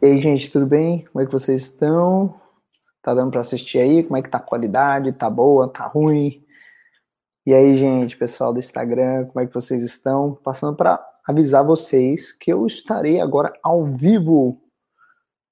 E aí, gente, tudo bem? Como é que vocês estão? Tá dando para assistir aí? Como é que tá a qualidade? Tá boa? Tá ruim? E aí, gente, pessoal do Instagram, como é que vocês estão? Passando para avisar vocês que eu estarei agora ao vivo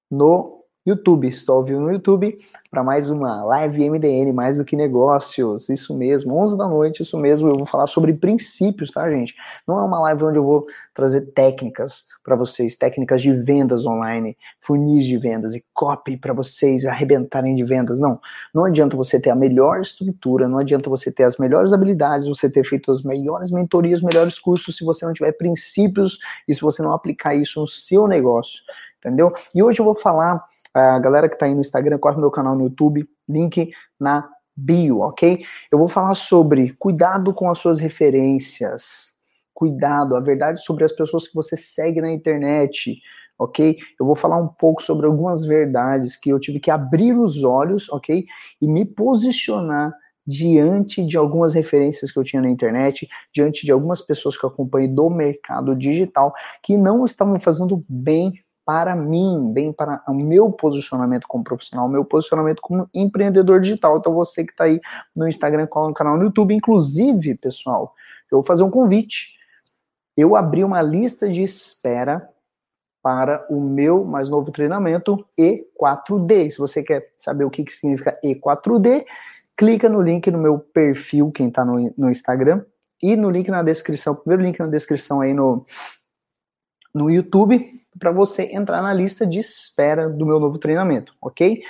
no YouTube. Estou vivo no YouTube para mais uma live MDN, mais do que negócios. Isso mesmo, 11 da noite, isso mesmo. Eu vou falar sobre princípios, tá, gente? Não é uma live onde eu vou trazer técnicas para vocês, técnicas de vendas online, funis de vendas e copy para vocês arrebentarem de vendas. Não, não adianta você ter a melhor estrutura, não adianta você ter as melhores habilidades, você ter feito as melhores mentorias, os melhores cursos, se você não tiver princípios e se você não aplicar isso no seu negócio, entendeu? E hoje eu vou falar a galera que está aí no Instagram, corre no meu canal no YouTube, link na bio, ok? Eu vou falar sobre cuidado com as suas referências, cuidado, a verdade sobre as pessoas que você segue na internet, ok? Eu vou falar um pouco sobre algumas verdades que eu tive que abrir os olhos, ok? E me posicionar diante de algumas referências que eu tinha na internet, diante de algumas pessoas que eu acompanhei do mercado digital que não estavam fazendo bem para mim, bem para o meu posicionamento como profissional, o meu posicionamento como empreendedor digital. Então você que está aí no Instagram, no canal no YouTube, inclusive, pessoal, eu vou fazer um convite. Eu abri uma lista de espera para o meu mais novo treinamento E4D. Se você quer saber o que, que significa E4D, clica no link no meu perfil, quem está no, no Instagram, e no link na descrição, primeiro link na descrição aí no, no YouTube, para você entrar na lista de espera do meu novo treinamento, ok?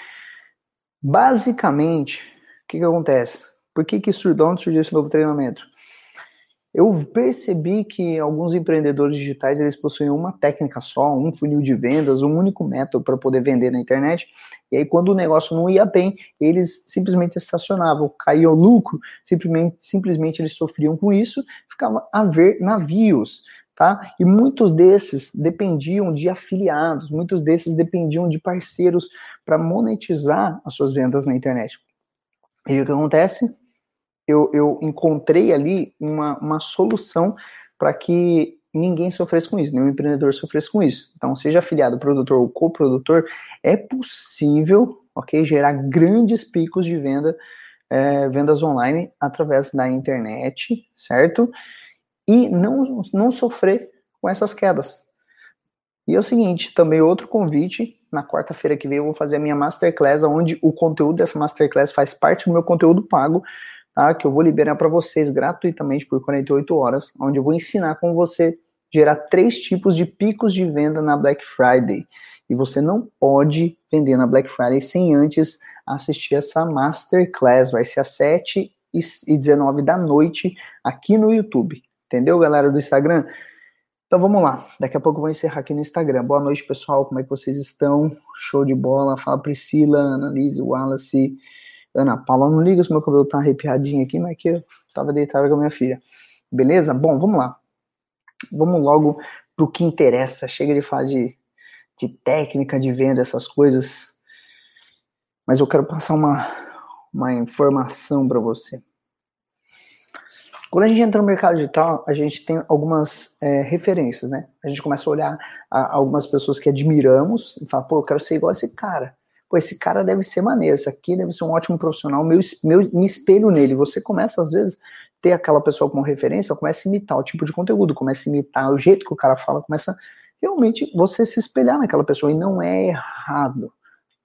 Basicamente, o que, que acontece? Por que, que surgiu, surgiu esse novo treinamento? Eu percebi que alguns empreendedores digitais eles possuem uma técnica só, um funil de vendas, um único método para poder vender na internet. E aí, quando o negócio não ia bem, eles simplesmente estacionavam, caíam lucro, simplesmente, simplesmente eles sofriam com isso, ficava a ver navios tá? E muitos desses dependiam de afiliados, muitos desses dependiam de parceiros para monetizar as suas vendas na internet. E o que acontece? Eu, eu encontrei ali uma, uma solução para que ninguém sofresse com isso, nenhum empreendedor sofresse com isso. Então, seja afiliado, produtor ou coprodutor, é possível, ok, gerar grandes picos de venda, é, vendas online através da internet, certo? E não, não sofrer com essas quedas. E é o seguinte, também outro convite, na quarta-feira que vem eu vou fazer a minha masterclass, onde o conteúdo dessa masterclass faz parte do meu conteúdo pago, tá? Que eu vou liberar para vocês gratuitamente por 48 horas, onde eu vou ensinar como você gerar três tipos de picos de venda na Black Friday. E você não pode vender na Black Friday sem antes assistir essa masterclass. Vai ser às 7 e 19 da noite aqui no YouTube. Entendeu, galera do Instagram? Então vamos lá. Daqui a pouco eu vou encerrar aqui no Instagram. Boa noite, pessoal. Como é que vocês estão? Show de bola. Fala Priscila, Annalise, Wallace, Ana Paula. Não liga se meu cabelo tá arrepiadinho aqui, mas que eu tava deitado com a minha filha. Beleza? Bom, vamos lá. Vamos logo pro que interessa. Chega de falar de, de técnica de venda, essas coisas. Mas eu quero passar uma, uma informação para você. Quando a gente entra no mercado digital, a gente tem algumas é, referências, né? A gente começa a olhar a, algumas pessoas que admiramos e fala, pô, eu quero ser igual a esse cara. Pô, esse cara deve ser maneiro, esse aqui deve ser um ótimo profissional, meu, meu, me espelho nele. Você começa, às vezes, ter aquela pessoa como referência, começa a imitar o tipo de conteúdo, começa a imitar o jeito que o cara fala, começa realmente você se espelhar naquela pessoa, e não é errado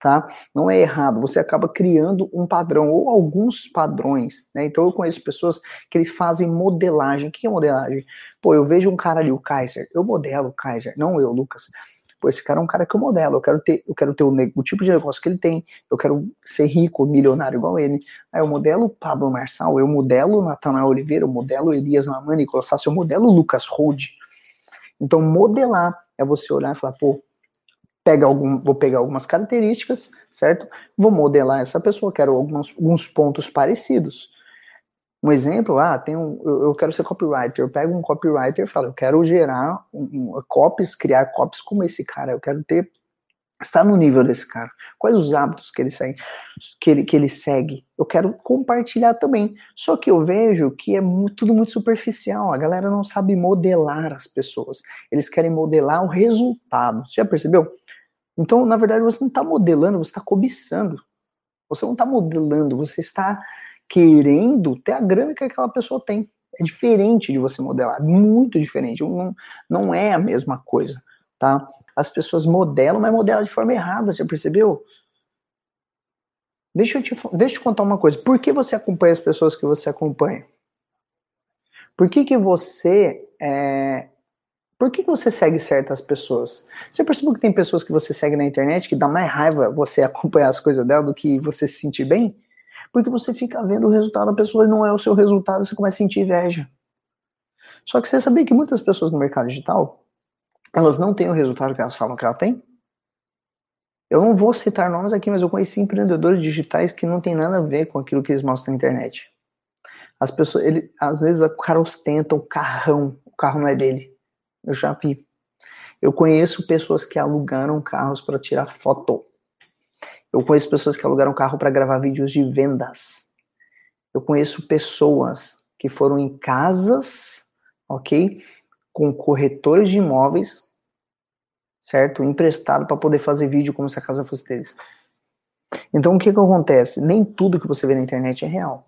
tá? Não é errado, você acaba criando um padrão ou alguns padrões, né? Então eu conheço pessoas que eles fazem modelagem. O que é modelagem? Pô, eu vejo um cara ali, o Kaiser, eu modelo o Kaiser, não eu, Lucas. Pô, esse cara é um cara que eu modelo, eu quero ter, eu quero ter o, o tipo de negócio que ele tem, eu quero ser rico, milionário igual ele. Aí eu modelo Pablo Marçal, eu modelo Natanael Oliveira, eu modelo Elias Mamani, Sassi, eu modelo Lucas Rode. Então modelar é você olhar e falar, pô, pega algum, vou pegar algumas características, certo? Vou modelar essa pessoa, quero alguns, alguns pontos parecidos. Um exemplo, ah, tem um, eu, quero ser copywriter, eu pego um copywriter e falo, eu quero gerar um, um, copies, criar copies como esse cara, eu quero ter, estar no nível desse cara. Quais os hábitos que ele segue, que ele, que ele segue? Eu quero compartilhar também. Só que eu vejo que é muito, tudo muito superficial, a galera não sabe modelar as pessoas, eles querem modelar o resultado. Você já percebeu? Então, na verdade, você não está modelando, você está cobiçando. Você não está modelando, você está querendo ter a grana que aquela pessoa tem. É diferente de você modelar, muito diferente. Não, não é a mesma coisa, tá? As pessoas modelam, mas modelam de forma errada, você percebeu? Deixa eu, te, deixa eu te contar uma coisa. Por que você acompanha as pessoas que você acompanha? Por que, que você é, por que você segue certas pessoas? Você percebeu que tem pessoas que você segue na internet que dá mais raiva você acompanhar as coisas dela do que você se sentir bem? Porque você fica vendo o resultado da pessoa e não é o seu resultado, você começa a sentir inveja. Só que você sabia que muitas pessoas no mercado digital, elas não têm o resultado que elas falam que ela tem? Eu não vou citar nomes aqui, mas eu conheci empreendedores digitais que não tem nada a ver com aquilo que eles mostram na internet. As pessoas, ele, às vezes o cara ostenta o carrão, o carro não é dele. Eu já vi. Eu conheço pessoas que alugaram carros para tirar foto. Eu conheço pessoas que alugaram carro para gravar vídeos de vendas. Eu conheço pessoas que foram em casas, ok? Com corretores de imóveis, certo? Emprestado para poder fazer vídeo como se a casa fosse deles. Então o que que acontece? Nem tudo que você vê na internet é real.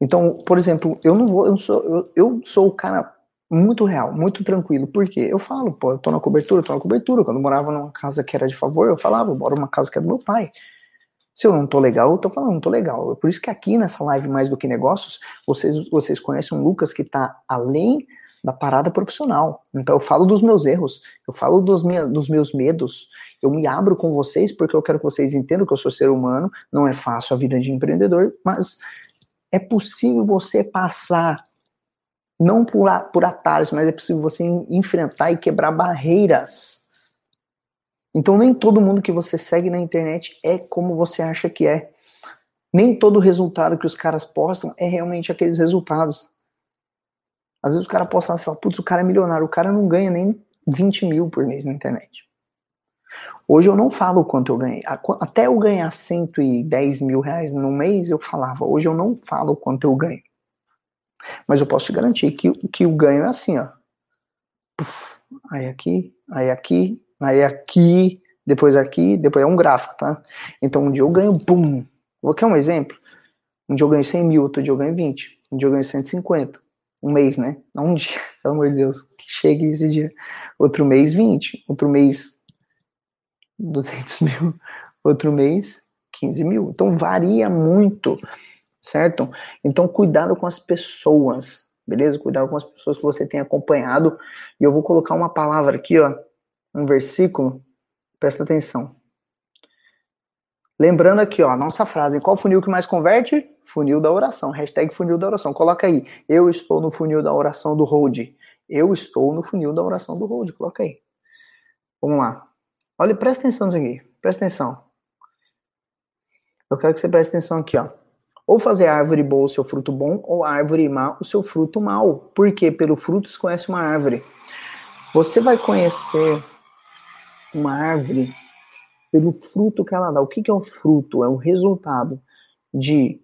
Então, por exemplo, eu não vou, eu sou, eu, eu sou o cara muito real, muito tranquilo. Por quê? Eu falo, pô, eu tô na cobertura, tô na cobertura. Quando eu morava numa casa que era de favor, eu falava, eu moro numa casa que é do meu pai. Se eu não tô legal, eu tô falando, não tô legal. Por isso que aqui nessa live Mais do que Negócios, vocês, vocês conhecem um Lucas que tá além da parada profissional. Então eu falo dos meus erros, eu falo dos, minha, dos meus medos, eu me abro com vocês porque eu quero que vocês entendam que eu sou ser humano, não é fácil a vida de empreendedor, mas é possível você passar não por, por atalhos, mas é possível você enfrentar e quebrar barreiras. Então, nem todo mundo que você segue na internet é como você acha que é. Nem todo resultado que os caras postam é realmente aqueles resultados. Às vezes o cara posta lá e fala, putz, o cara é milionário, o cara não ganha nem 20 mil por mês na internet. Hoje eu não falo quanto eu ganhei. Até eu ganhar 110 mil reais no mês, eu falava. Hoje eu não falo quanto eu ganho. Mas eu posso te garantir que, que o ganho é assim, ó. Puf, aí aqui, aí aqui, aí aqui, depois aqui, depois é um gráfico, tá? Então um dia eu ganho, bum. Vou quer um exemplo? Um dia eu ganho 100 mil, outro dia eu ganho 20. Um dia eu ganho 150. Um mês, né? Não um dia, pelo amor de Deus, que chegue esse dia. Outro mês, 20. Outro mês, 200 mil. Outro mês, 15 mil. Então varia muito certo? Então, cuidado com as pessoas, beleza? Cuidado com as pessoas que você tem acompanhado. E eu vou colocar uma palavra aqui, ó, um versículo, presta atenção. Lembrando aqui, ó, nossa frase, qual funil que mais converte? Funil da oração, hashtag funil da oração. Coloca aí, eu estou no funil da oração do Hold. Eu estou no funil da oração do Hold, coloca aí. Vamos lá. Olha, presta atenção nisso aqui, presta atenção. Eu quero que você preste atenção aqui, ó. Ou fazer a árvore boa o seu fruto bom, ou a árvore má o seu fruto mal. Porque pelo fruto se conhece uma árvore. Você vai conhecer uma árvore pelo fruto que ela dá. O que, que é o fruto? É o resultado de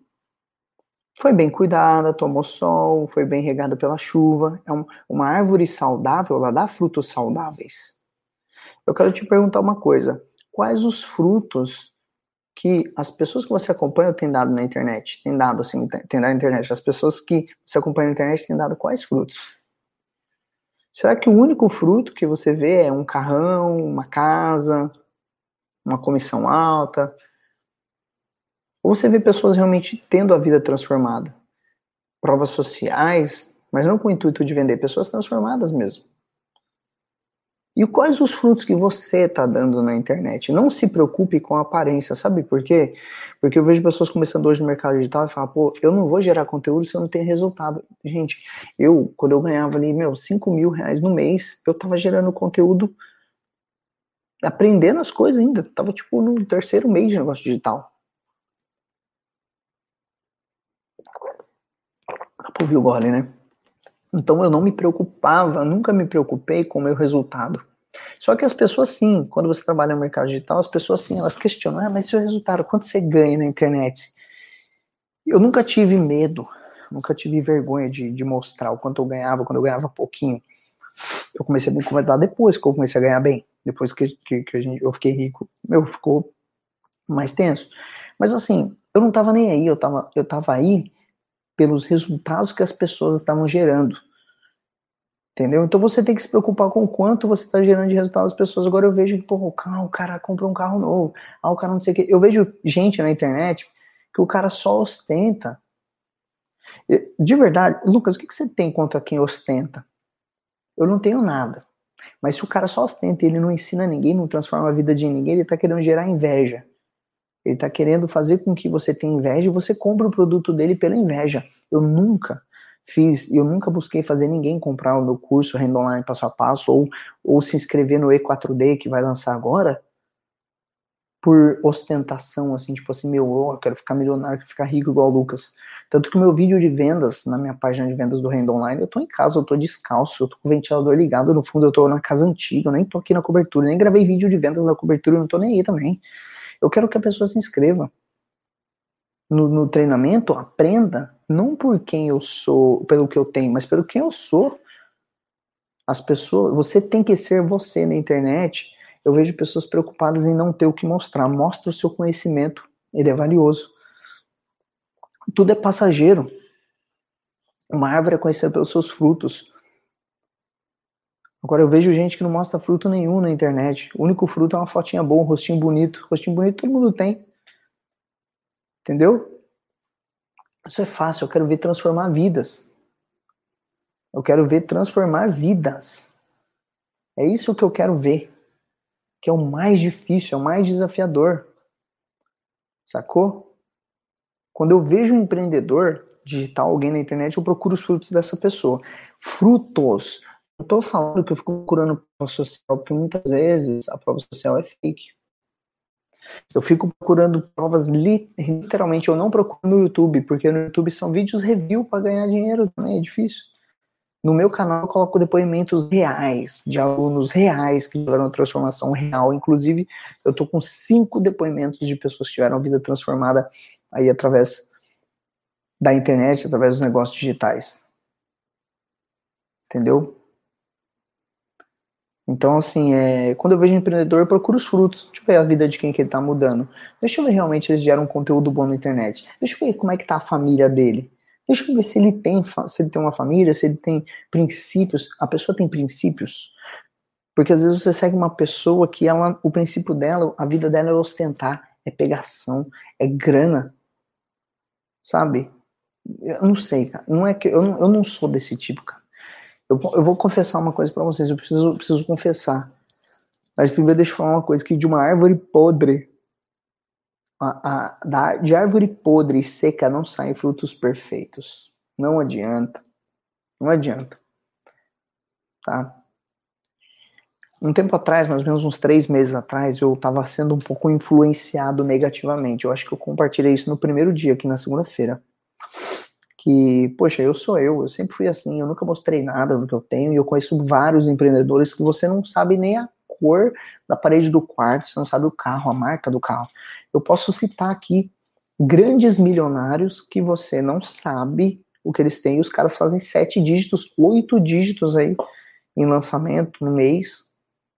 foi bem cuidada, tomou sol, foi bem regada pela chuva. É um, uma árvore saudável, ela dá frutos saudáveis. Eu quero te perguntar uma coisa: quais os frutos que as pessoas que você acompanha têm dado na internet? Tem dado assim, tem dado na internet. As pessoas que você acompanha na internet têm dado quais frutos? Será que o único fruto que você vê é um carrão, uma casa, uma comissão alta? Ou você vê pessoas realmente tendo a vida transformada? Provas sociais, mas não com o intuito de vender, pessoas transformadas mesmo. E quais os frutos que você está dando na internet? Não se preocupe com a aparência, sabe por quê? Porque eu vejo pessoas começando hoje no mercado digital e falam, pô, eu não vou gerar conteúdo se eu não tenho resultado. Gente, eu, quando eu ganhava ali, meu, 5 mil reais no mês, eu tava gerando conteúdo, aprendendo as coisas ainda. Tava, tipo, no terceiro mês de negócio digital. Dá pra ouvir o gole, né? Então eu não me preocupava, nunca me preocupei com o meu resultado. Só que as pessoas sim, quando você trabalha no mercado digital, as pessoas sim, elas questionam, ah, mas seu resultado, quanto você ganha na internet? Eu nunca tive medo, nunca tive vergonha de, de mostrar o quanto eu ganhava, quando eu ganhava pouquinho. Eu comecei a me incomodar depois que eu comecei a ganhar bem. Depois que, que, que gente, eu fiquei rico, meu, ficou mais tenso. Mas assim, eu não tava nem aí, eu tava, eu tava aí pelos resultados que as pessoas estavam gerando. Entendeu? Então você tem que se preocupar com quanto você está gerando de resultado às pessoas. Agora eu vejo que, pô, o, carro, o cara comprou um carro novo. Ah, o cara não sei o quê. Eu vejo gente na internet que o cara só ostenta. De verdade, Lucas, o que você tem contra quem ostenta? Eu não tenho nada. Mas se o cara só ostenta e ele não ensina ninguém, não transforma a vida de ninguém, ele está querendo gerar inveja. Ele está querendo fazer com que você tenha inveja e você compre o produto dele pela inveja. Eu nunca fiz, eu nunca busquei fazer ninguém comprar o meu curso Renda Online passo a passo ou, ou se inscrever no E4D que vai lançar agora por ostentação, assim, tipo assim, meu, eu quero ficar milionário, quero ficar rico igual o Lucas. Tanto que o meu vídeo de vendas, na minha página de vendas do Renda Online, eu tô em casa, eu tô descalço, eu tô com o ventilador ligado, no fundo eu tô na casa antiga, eu nem tô aqui na cobertura, nem gravei vídeo de vendas na cobertura, eu não tô nem aí também. Eu quero que a pessoa se inscreva no, no treinamento, aprenda, não por quem eu sou, pelo que eu tenho, mas pelo quem eu sou. As pessoas, você tem que ser você na internet. Eu vejo pessoas preocupadas em não ter o que mostrar. Mostra o seu conhecimento, ele é valioso. Tudo é passageiro. Uma árvore é conhecida pelos seus frutos. Agora eu vejo gente que não mostra fruto nenhum na internet. O único fruto é uma fotinha boa, um rostinho bonito. Rostinho bonito todo mundo tem. Entendeu? Isso é fácil, eu quero ver transformar vidas. Eu quero ver transformar vidas. É isso que eu quero ver. Que é o mais difícil, é o mais desafiador. Sacou? Quando eu vejo um empreendedor digital, alguém na internet, eu procuro os frutos dessa pessoa. Frutos. Não estou falando que eu fico procurando prova social, porque muitas vezes a prova social é fake. Eu fico procurando provas, literalmente, eu não procuro no YouTube, porque no YouTube são vídeos review para ganhar dinheiro também, é difícil. No meu canal eu coloco depoimentos reais, de alunos reais que tiveram transformação real. Inclusive, eu tô com cinco depoimentos de pessoas que tiveram vida transformada aí através da internet, através dos negócios digitais. Entendeu? Então, assim, é, quando eu vejo um empreendedor, eu procuro os frutos. Deixa eu ver a vida de quem que ele está mudando. Deixa eu ver realmente eles geram um conteúdo bom na internet. Deixa eu ver como é que tá a família dele. Deixa eu ver se ele tem, se ele tem uma família, se ele tem princípios. A pessoa tem princípios. Porque às vezes você segue uma pessoa que ela, o princípio dela, a vida dela é ostentar, é pegação, é grana. Sabe? Eu não sei, cara. Não é que eu não, eu não sou desse tipo, cara. Eu, eu vou confessar uma coisa para vocês, eu preciso, preciso confessar. Mas primeiro deixa eu falar uma coisa, que de uma árvore podre, a, a, da, de árvore podre e seca não saem frutos perfeitos. Não adianta. Não adianta. Tá? Um tempo atrás, mais ou menos uns três meses atrás, eu estava sendo um pouco influenciado negativamente. Eu acho que eu compartilhei isso no primeiro dia, aqui na segunda-feira que, poxa, eu sou eu, eu sempre fui assim, eu nunca mostrei nada do que eu tenho, e eu conheço vários empreendedores que você não sabe nem a cor da parede do quarto, você não sabe o carro, a marca do carro. Eu posso citar aqui grandes milionários que você não sabe o que eles têm, e os caras fazem sete dígitos, oito dígitos aí em lançamento no mês,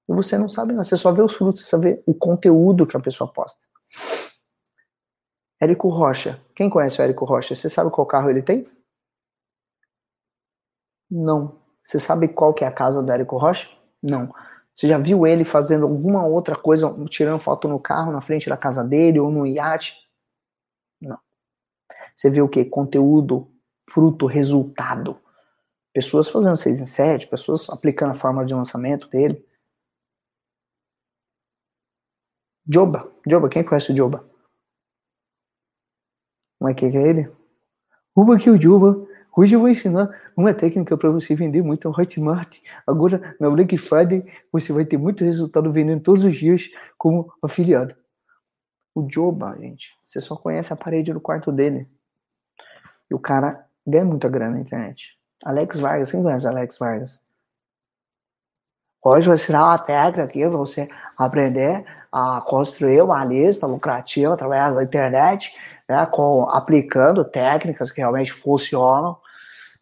e você não sabe, você só vê os frutos, você só vê o conteúdo que a pessoa posta. Érico Rocha. Quem conhece o Érico Rocha? Você sabe qual carro ele tem? Não. Você sabe qual que é a casa do Érico Rocha? Não. Você já viu ele fazendo alguma outra coisa, tirando foto no carro, na frente da casa dele ou no iate? Não. Você viu o que? Conteúdo, fruto, resultado. Pessoas fazendo 6 em 7, pessoas aplicando a fórmula de lançamento dele. Joba. Joba, quem conhece o Joba? Como é que é ele? Uba aqui o Juba. Hoje eu vou ensinar uma técnica para você vender muito no Hotmart. Agora, na Black Friday, você vai ter muito resultado vendendo todos os dias como afiliado. O Joba, gente, você só conhece a parede do quarto dele. E o cara ganha muita grana na internet. Alex Vargas, quem conhece Alex Vargas? Hoje eu vou ensinar uma técnica aqui para você aprender a construir uma lista lucrativa através da internet né, com, aplicando técnicas que realmente funcionam.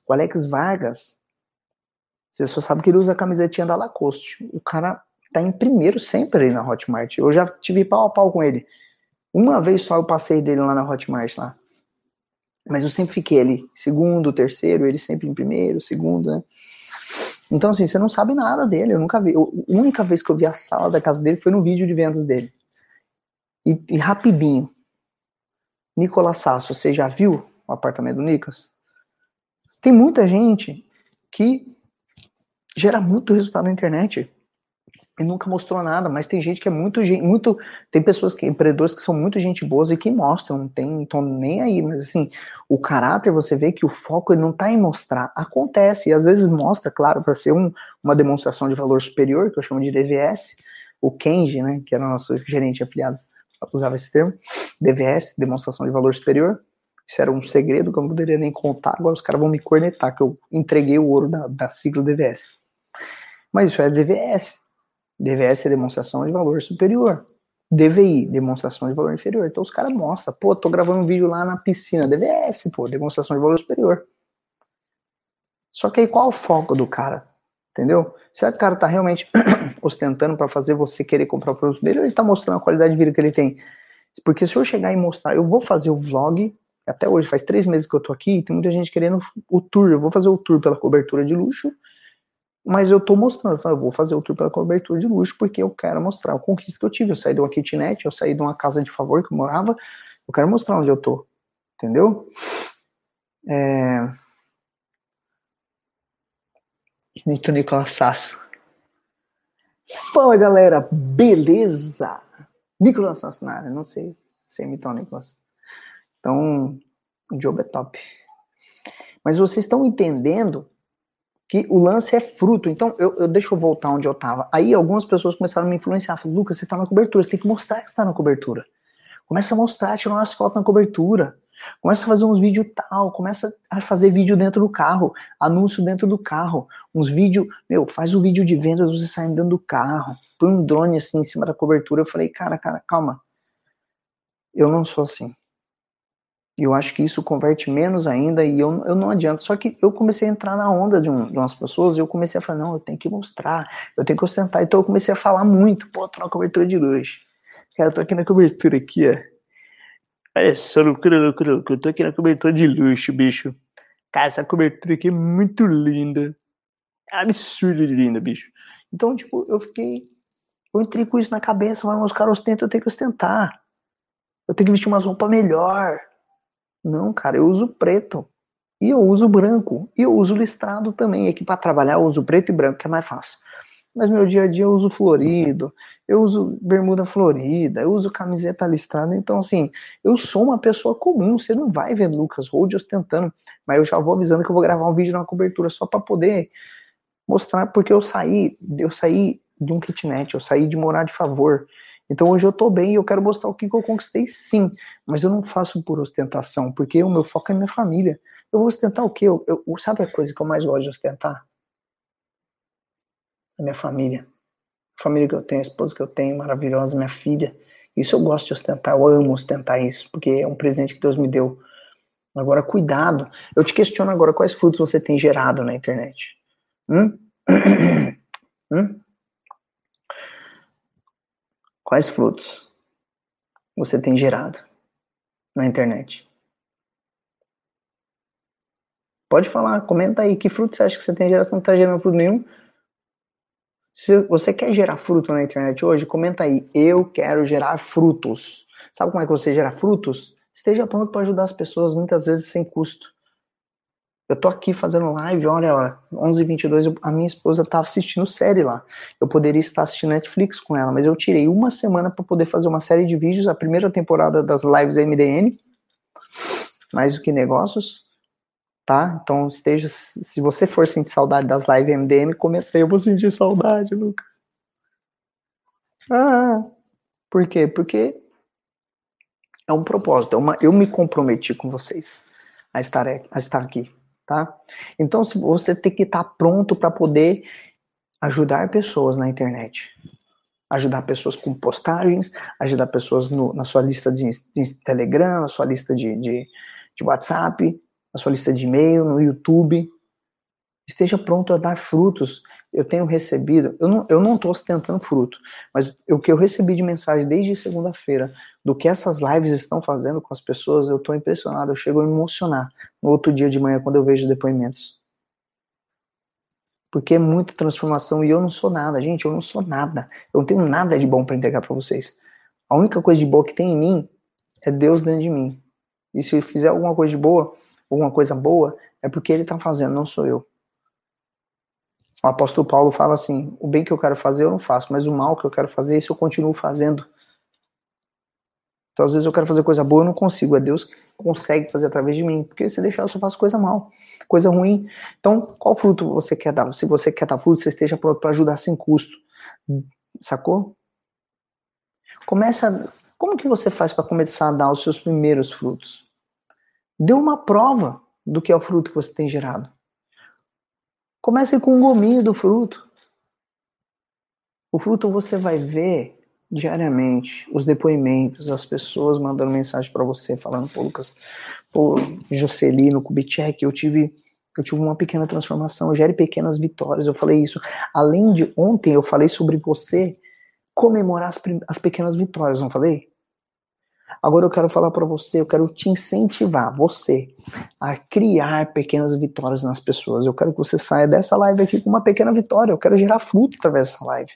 O Alex Vargas, você só sabe que ele usa a camisetinha da Lacoste. O cara tá em primeiro sempre na Hotmart. Eu já tive pau a pau com ele. Uma vez só eu passei dele lá na Hotmart lá. Mas eu sempre fiquei ali, segundo, terceiro, ele sempre em primeiro, segundo, né? Então, assim, você não sabe nada dele, eu nunca vi. Eu, a única vez que eu vi a sala da casa dele foi no vídeo de vendas dele. E, e rapidinho. Nicolas Sasso, você já viu o apartamento do Nicolas? Tem muita gente que gera muito resultado na internet e nunca mostrou nada, mas tem gente que é muito muito tem pessoas que empreendedores que são muito gente boas e que mostram, não tem, não nem aí, mas assim, o caráter você vê que o foco ele não está em mostrar, acontece e às vezes mostra, claro, para ser um, uma demonstração de valor superior, que eu chamo de DVS, o Kenji, né, que era nosso gerente de afiliados, usava esse termo, DVS, demonstração de valor superior. Isso era um segredo que eu não poderia nem contar, agora os caras vão me cornetar que eu entreguei o ouro da, da sigla DVS. Mas isso é DVS, DVS é demonstração de valor superior. DVI, demonstração de valor inferior. Então os caras mostram, pô, tô gravando um vídeo lá na piscina. DVS, pô, demonstração de valor superior. Só que aí qual o foco do cara? Entendeu? Será que o cara tá realmente ostentando para fazer você querer comprar o produto dele ou ele tá mostrando a qualidade de vida que ele tem? Porque se eu chegar e mostrar, eu vou fazer o vlog, até hoje, faz três meses que eu tô aqui, tem muita gente querendo o tour, eu vou fazer o tour pela cobertura de luxo, mas eu tô mostrando, eu, vou fazer o tour pela cobertura de luxo porque eu quero mostrar o conquista que eu tive. Eu saí de uma kitnet, eu saí de uma casa de favor que eu morava, eu quero mostrar onde eu tô. Entendeu? É... Nito Nicolas Sass. Fala galera, beleza? Nicolas Sass na área, não sei, sei imitar o Nicolas. Então, o job é top. Mas vocês estão entendendo que o lance é fruto. Então, eu, eu eu voltar onde eu estava. Aí algumas pessoas começaram a me influenciar. Falaram, Lucas, você está na cobertura, você tem que mostrar que está na cobertura. Começa a mostrar, tirar umas fotos na cobertura. Começa a fazer uns vídeos tal, começa a fazer vídeo dentro do carro, anúncio dentro do carro, uns vídeos, meu, faz o um vídeo de vendas, você saindo dentro do carro, põe um drone assim em cima da cobertura. Eu falei, cara, cara, calma. Eu não sou assim. Eu acho que isso converte menos ainda e eu, eu não adianto. Só que eu comecei a entrar na onda de, um, de umas pessoas e eu comecei a falar, não, eu tenho que mostrar, eu tenho que ostentar. Então eu comecei a falar muito, pô, tô na cobertura de luxo. Cara, eu tô aqui na cobertura aqui, ó. Olha só, loucura, loucura, loucura. Eu tô aqui na cobertura de luxo, bicho. Cara, essa cobertura aqui é muito linda. Absurdo de linda, bicho. Então, tipo, eu fiquei. Eu entrei com isso na cabeça, mas os caras ostentam, eu tenho que ostentar. Eu tenho que vestir umas roupas melhor. Não, cara, eu uso preto. E eu uso branco. E eu uso listrado também. Aqui para trabalhar eu uso preto e branco, que é mais fácil. Mas meu dia a dia eu uso florido, eu uso bermuda florida, eu uso camiseta listrada. Então, assim, eu sou uma pessoa comum. Você não vai ver Lucas Hold ostentando. Mas eu já vou avisando que eu vou gravar um vídeo na cobertura só para poder mostrar, porque eu saí, eu saí de um kitnet, eu saí de morar de favor. Então hoje eu tô bem e eu quero mostrar o que, que eu conquistei sim, mas eu não faço por ostentação, porque o meu foco é minha família. Eu vou ostentar o quê? Eu, eu, sabe a coisa que eu mais gosto de ostentar? A minha família. A família que eu tenho, a esposa que eu tenho, maravilhosa, minha filha. Isso eu gosto de ostentar, eu amo ostentar isso, porque é um presente que Deus me deu. Agora, cuidado. Eu te questiono agora quais frutos você tem gerado na internet. Hum? hum? Quais frutos você tem gerado na internet? Pode falar, comenta aí. Que fruto você acha que você tem geração? Não está gerando fruto nenhum? Se você quer gerar fruto na internet hoje, comenta aí. Eu quero gerar frutos. Sabe como é que você gera frutos? Esteja pronto para ajudar as pessoas, muitas vezes sem custo. Eu tô aqui fazendo live, olha, olha 11h22, a minha esposa tava assistindo série lá. Eu poderia estar assistindo Netflix com ela, mas eu tirei uma semana para poder fazer uma série de vídeos, a primeira temporada das lives da MDN, mais do que negócios, tá? Então, esteja, se você for sentir saudade das lives MDM, comenta aí, eu vou sentir saudade, Lucas. Ah, por quê? Porque é um propósito, é uma, eu me comprometi com vocês a estar, a estar aqui tá? Então você tem que estar pronto para poder ajudar pessoas na internet. Ajudar pessoas com postagens, ajudar pessoas no, na sua lista de, de, Telegram, na sua lista de, de, de WhatsApp, na sua lista de e-mail, no YouTube. Esteja pronto a dar frutos. eu tenho recebido, eu não, eu não ostentando fruto, mas o que eu recebi de mensagem desde segunda-feira, do que essas lives estão fazendo com as pessoas, eu tô impressionado, eu chego a me emocionar no outro dia de manhã quando eu vejo depoimentos. Porque é muita transformação e eu não sou nada, gente, eu não sou nada. Eu não tenho nada de bom para entregar para vocês. A única coisa de boa que tem em mim é Deus dentro de mim. E se eu fizer alguma coisa de boa, alguma coisa boa, é porque ele tá fazendo, não sou eu. O apóstolo Paulo fala assim: o bem que eu quero fazer eu não faço, mas o mal que eu quero fazer, isso eu continuo fazendo. Então, às vezes, eu quero fazer coisa boa, eu não consigo. É Deus que consegue fazer através de mim. Porque se deixar, eu só faço coisa mal, coisa ruim. Então, qual fruto você quer dar? Se você quer dar fruto, você esteja pronto para ajudar sem custo. Sacou? Começa. Como que você faz para começar a dar os seus primeiros frutos? Dê uma prova do que é o fruto que você tem gerado. Comece com um gominho do fruto. O fruto você vai ver diariamente, os depoimentos, as pessoas mandando mensagem para você, falando, pô, Lucas, pô, Jocelino, Kubitschek, eu tive, eu tive uma pequena transformação, gere pequenas vitórias, eu falei isso. Além de ontem, eu falei sobre você comemorar as, as pequenas vitórias, não falei? Agora eu quero falar para você, eu quero te incentivar, você, a criar pequenas vitórias nas pessoas. Eu quero que você saia dessa live aqui com uma pequena vitória. Eu quero gerar fruto através dessa live.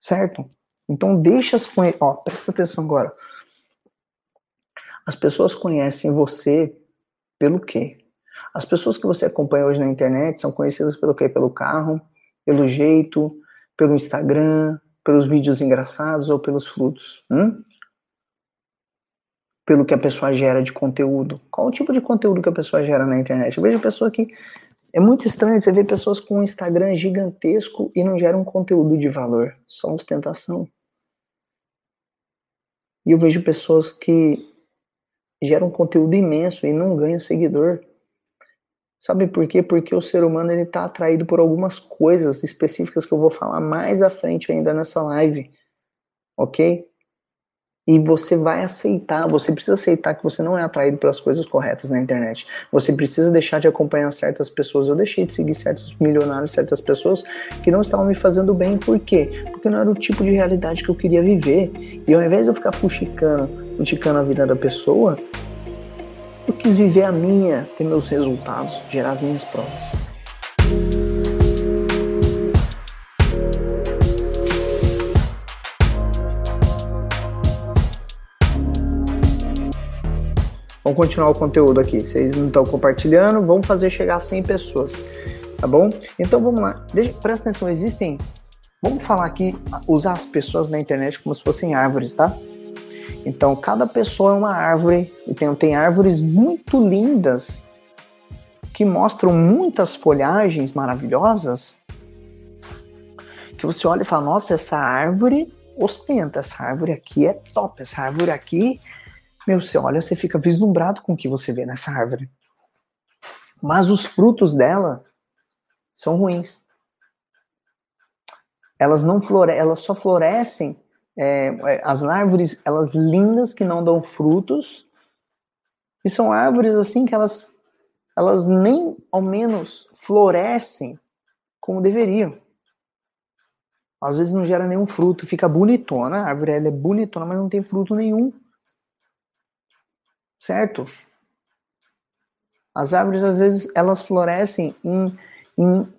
Certo? Então deixa as ó, presta atenção agora. As pessoas conhecem você pelo quê? As pessoas que você acompanha hoje na internet são conhecidas pelo quê? Pelo carro, pelo jeito, pelo Instagram, pelos vídeos engraçados ou pelos frutos. Hum? Pelo que a pessoa gera de conteúdo. Qual o tipo de conteúdo que a pessoa gera na internet? Eu vejo pessoa que. É muito estranho você ver pessoas com um Instagram gigantesco e não geram conteúdo de valor, só ostentação. E eu vejo pessoas que geram conteúdo imenso e não ganham seguidor. Sabe por quê? Porque o ser humano ele está atraído por algumas coisas específicas que eu vou falar mais à frente ainda nessa live, ok? E você vai aceitar, você precisa aceitar que você não é atraído pelas coisas corretas na internet. Você precisa deixar de acompanhar certas pessoas. Eu deixei de seguir certos milionários, certas pessoas que não estavam me fazendo bem. Por quê? Porque não era o tipo de realidade que eu queria viver. E ao invés de eu ficar fuxicando, fuxicando a vida da pessoa, eu quis viver a minha, ter meus resultados, gerar as minhas provas. Vamos continuar o conteúdo aqui. Vocês não estão compartilhando, vamos fazer chegar a 100 pessoas, tá bom? Então vamos lá. Deixa, presta atenção, existem. Vamos falar aqui, usar as pessoas na internet como se fossem árvores, tá? Então cada pessoa é uma árvore e tem, tem árvores muito lindas que mostram muitas folhagens maravilhosas que você olha e fala: nossa, essa árvore ostenta, essa árvore aqui é top, essa árvore aqui meu, você olha, você fica vislumbrado com o que você vê nessa árvore. Mas os frutos dela são ruins. Elas não flore elas só florescem é, é, as árvores, elas lindas que não dão frutos, e são árvores assim que elas, elas nem ao menos florescem como deveriam. Às vezes não gera nenhum fruto, fica bonitona, a árvore ela é bonitona, mas não tem fruto nenhum certo? As árvores, às vezes, elas florescem em, em,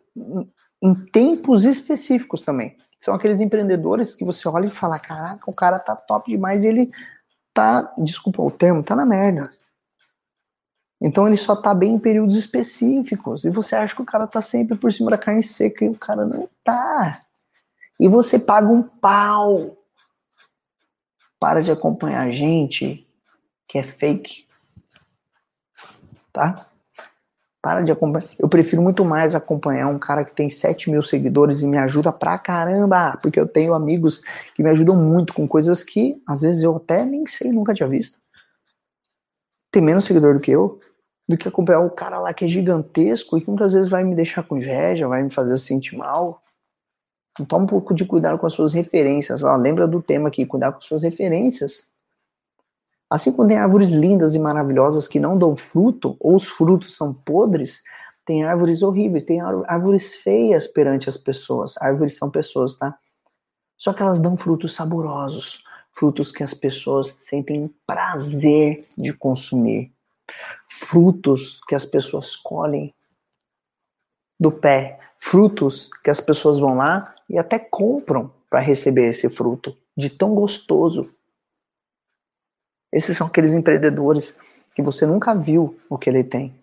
em tempos específicos também. São aqueles empreendedores que você olha e fala, caraca, o cara tá top demais e ele tá, desculpa o termo, tá na merda. Então ele só tá bem em períodos específicos. E você acha que o cara tá sempre por cima da carne seca e o cara não tá. E você paga um pau. Para de acompanhar a gente que é fake. Tá? Para de acompanhar. Eu prefiro muito mais acompanhar um cara que tem 7 mil seguidores e me ajuda pra caramba. Porque eu tenho amigos que me ajudam muito com coisas que às vezes eu até nem sei, nunca tinha visto. Tem menos seguidor do que eu, do que acompanhar o cara lá que é gigantesco e que muitas vezes vai me deixar com inveja, vai me fazer sentir mal. Então toma um pouco de cuidado com as suas referências. Ó, lembra do tema aqui, cuidar com as suas referências. Assim como tem árvores lindas e maravilhosas que não dão fruto, ou os frutos são podres, Tem árvores horríveis, tem árvores feias perante as pessoas. Árvores são pessoas, tá? Só que elas dão frutos saborosos, frutos que as pessoas sentem prazer de consumir, frutos que as pessoas colhem do pé, frutos que as pessoas vão lá e até compram para receber esse fruto, de tão gostoso. Esses são aqueles empreendedores que você nunca viu o que ele tem.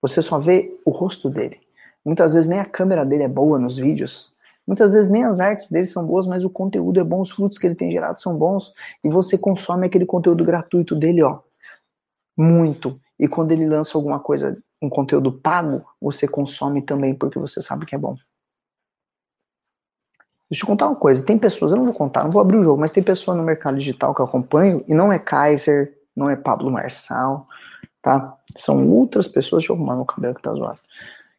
Você só vê o rosto dele. Muitas vezes nem a câmera dele é boa nos vídeos. Muitas vezes nem as artes dele são boas, mas o conteúdo é bom, os frutos que ele tem gerado são bons, e você consome aquele conteúdo gratuito dele, ó, muito. E quando ele lança alguma coisa, um conteúdo pago, você consome também porque você sabe que é bom. Deixa eu contar uma coisa, tem pessoas, eu não vou contar, não vou abrir o jogo, mas tem pessoas no mercado digital que eu acompanho, e não é Kaiser, não é Pablo Marçal, tá? São outras pessoas, deixa eu arrumar meu cabelo que tá zoado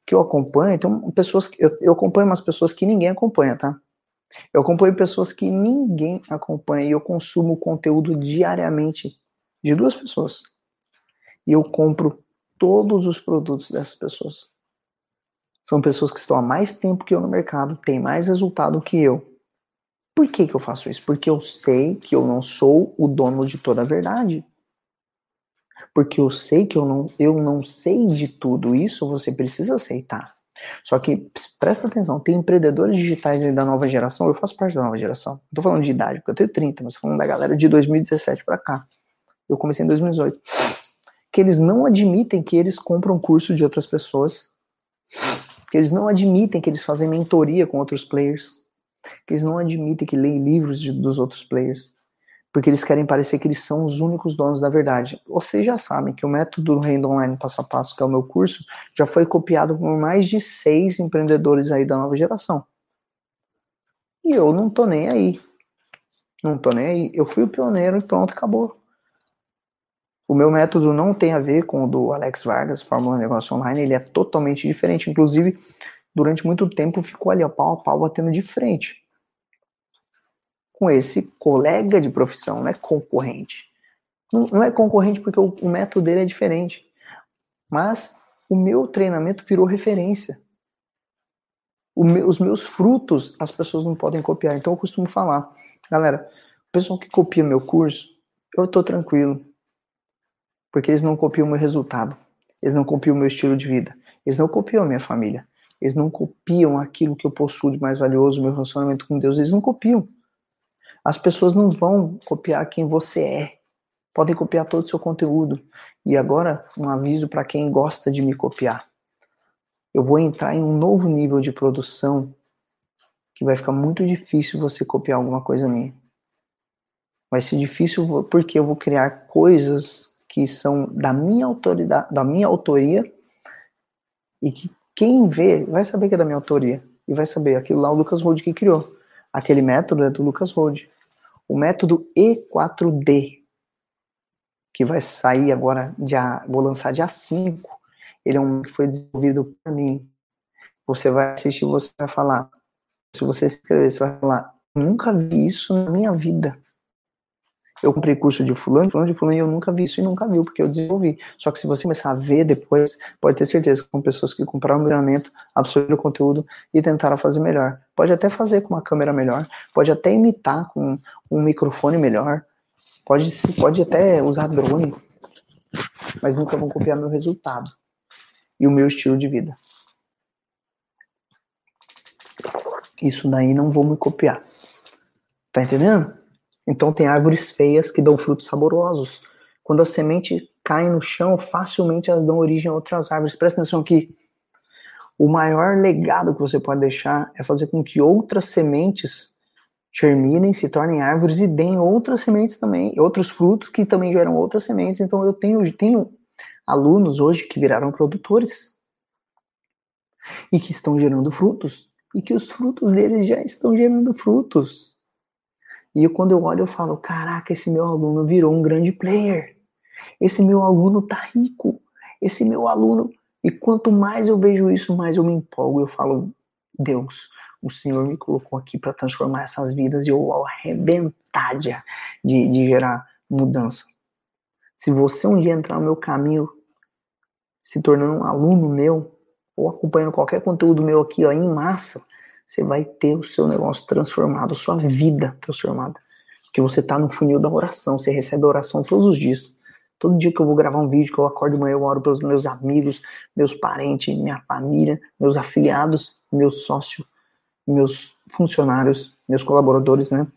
que eu acompanho, tem pessoas eu, eu acompanho umas pessoas que ninguém acompanha, tá? Eu acompanho pessoas que ninguém acompanha e eu consumo conteúdo diariamente de duas pessoas. E eu compro todos os produtos dessas pessoas. São pessoas que estão há mais tempo que eu no mercado, têm mais resultado que eu. Por que, que eu faço isso? Porque eu sei que eu não sou o dono de toda a verdade porque eu sei que eu não, eu não sei de tudo isso, você precisa aceitar. Só que presta atenção, tem empreendedores digitais da nova geração, eu faço parte da nova geração. Não tô falando de idade, porque eu tenho 30, mas falando da galera de 2017 para cá. Eu comecei em 2018. Que eles não admitem que eles compram curso de outras pessoas. Que eles não admitem que eles fazem mentoria com outros players. Que eles não admitem que leem livros de, dos outros players porque eles querem parecer que eles são os únicos donos da verdade. Vocês já sabem que o método do Renda Online Passo a Passo, que é o meu curso, já foi copiado por mais de seis empreendedores aí da nova geração. E eu não tô nem aí. Não tô nem aí. Eu fui o pioneiro e pronto, acabou. O meu método não tem a ver com o do Alex Vargas, Fórmula Negócio Online, ele é totalmente diferente. Inclusive, durante muito tempo ficou ali, ó, pau a pau, batendo de frente com esse colega de profissão, não é concorrente. Não, não é concorrente porque o, o, método dele é diferente. Mas o meu treinamento virou referência. Me, os meus frutos as pessoas não podem copiar. Então eu costumo falar, galera, o pessoal que copia meu curso, eu tô tranquilo. Porque eles não copiam o meu resultado. Eles não copiam o meu estilo de vida. Eles não copiam a minha família. Eles não copiam aquilo que eu possuo de mais valioso, meu relacionamento com Deus. Eles não copiam. As pessoas não vão copiar quem você é. Podem copiar todo o seu conteúdo. E agora, um aviso para quem gosta de me copiar. Eu vou entrar em um novo nível de produção que vai ficar muito difícil você copiar alguma coisa minha. Vai ser difícil porque eu vou criar coisas que são da minha autoridade, da minha autoria e que quem vê vai saber que é da minha autoria e vai saber aquilo lá o Lucas Rode que criou. Aquele método é do Lucas Rode o método E4D, que vai sair agora, dia, vou lançar dia 5. Ele é um que foi desenvolvido por mim. Você vai assistir, você vai falar. Se você se inscrever, você vai falar. Nunca vi isso na minha vida. Eu comprei curso de fulano, fulano de fulano, e eu nunca vi isso e nunca viu, porque eu desenvolvi. Só que se você começar a ver depois, pode ter certeza que são pessoas que compraram o treinamento, absorveram o conteúdo e tentaram fazer melhor. Pode até fazer com uma câmera melhor, pode até imitar com um microfone melhor, pode, pode até usar drone, mas nunca vão copiar meu resultado e o meu estilo de vida. Isso daí não vou me copiar. Tá entendendo? Então tem árvores feias que dão frutos saborosos. Quando a semente cai no chão, facilmente elas dão origem a outras árvores. Presta atenção aqui. O maior legado que você pode deixar é fazer com que outras sementes germinem, se tornem árvores e deem outras sementes também, outros frutos que também geram outras sementes. Então eu tenho, tenho alunos hoje que viraram produtores e que estão gerando frutos e que os frutos deles já estão gerando frutos. E quando eu olho, eu falo: caraca, esse meu aluno virou um grande player. Esse meu aluno tá rico. Esse meu aluno. E quanto mais eu vejo isso, mais eu me empolgo. Eu falo: Deus, o Senhor me colocou aqui para transformar essas vidas e eu arrebentar de, de gerar mudança. Se você um dia entrar no meu caminho, se tornando um aluno meu, ou acompanhando qualquer conteúdo meu aqui ó, em massa, você vai ter o seu negócio transformado, a sua vida transformada. Porque você está no funil da oração, você recebe a oração todos os dias. Todo dia que eu vou gravar um vídeo, que eu acordo de manhã, eu oro pelos meus amigos, meus parentes, minha família, meus afiliados, meus sócios, meus funcionários, meus colaboradores, né?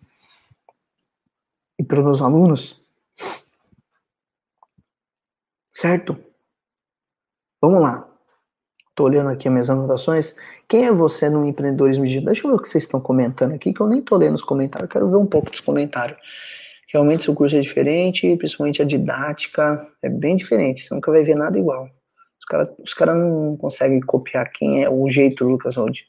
E pelos meus alunos. Certo? Vamos lá. Tô olhando aqui as minhas anotações. Quem é você no empreendedorismo digital? Deixa eu ver o que vocês estão comentando aqui, que eu nem tô lendo os comentários. Quero ver um pouco dos comentários. Realmente seu curso é diferente, principalmente a didática é bem diferente. Você nunca vai ver nada igual. Os caras os cara não conseguem copiar quem é o jeito do Lucas Hold.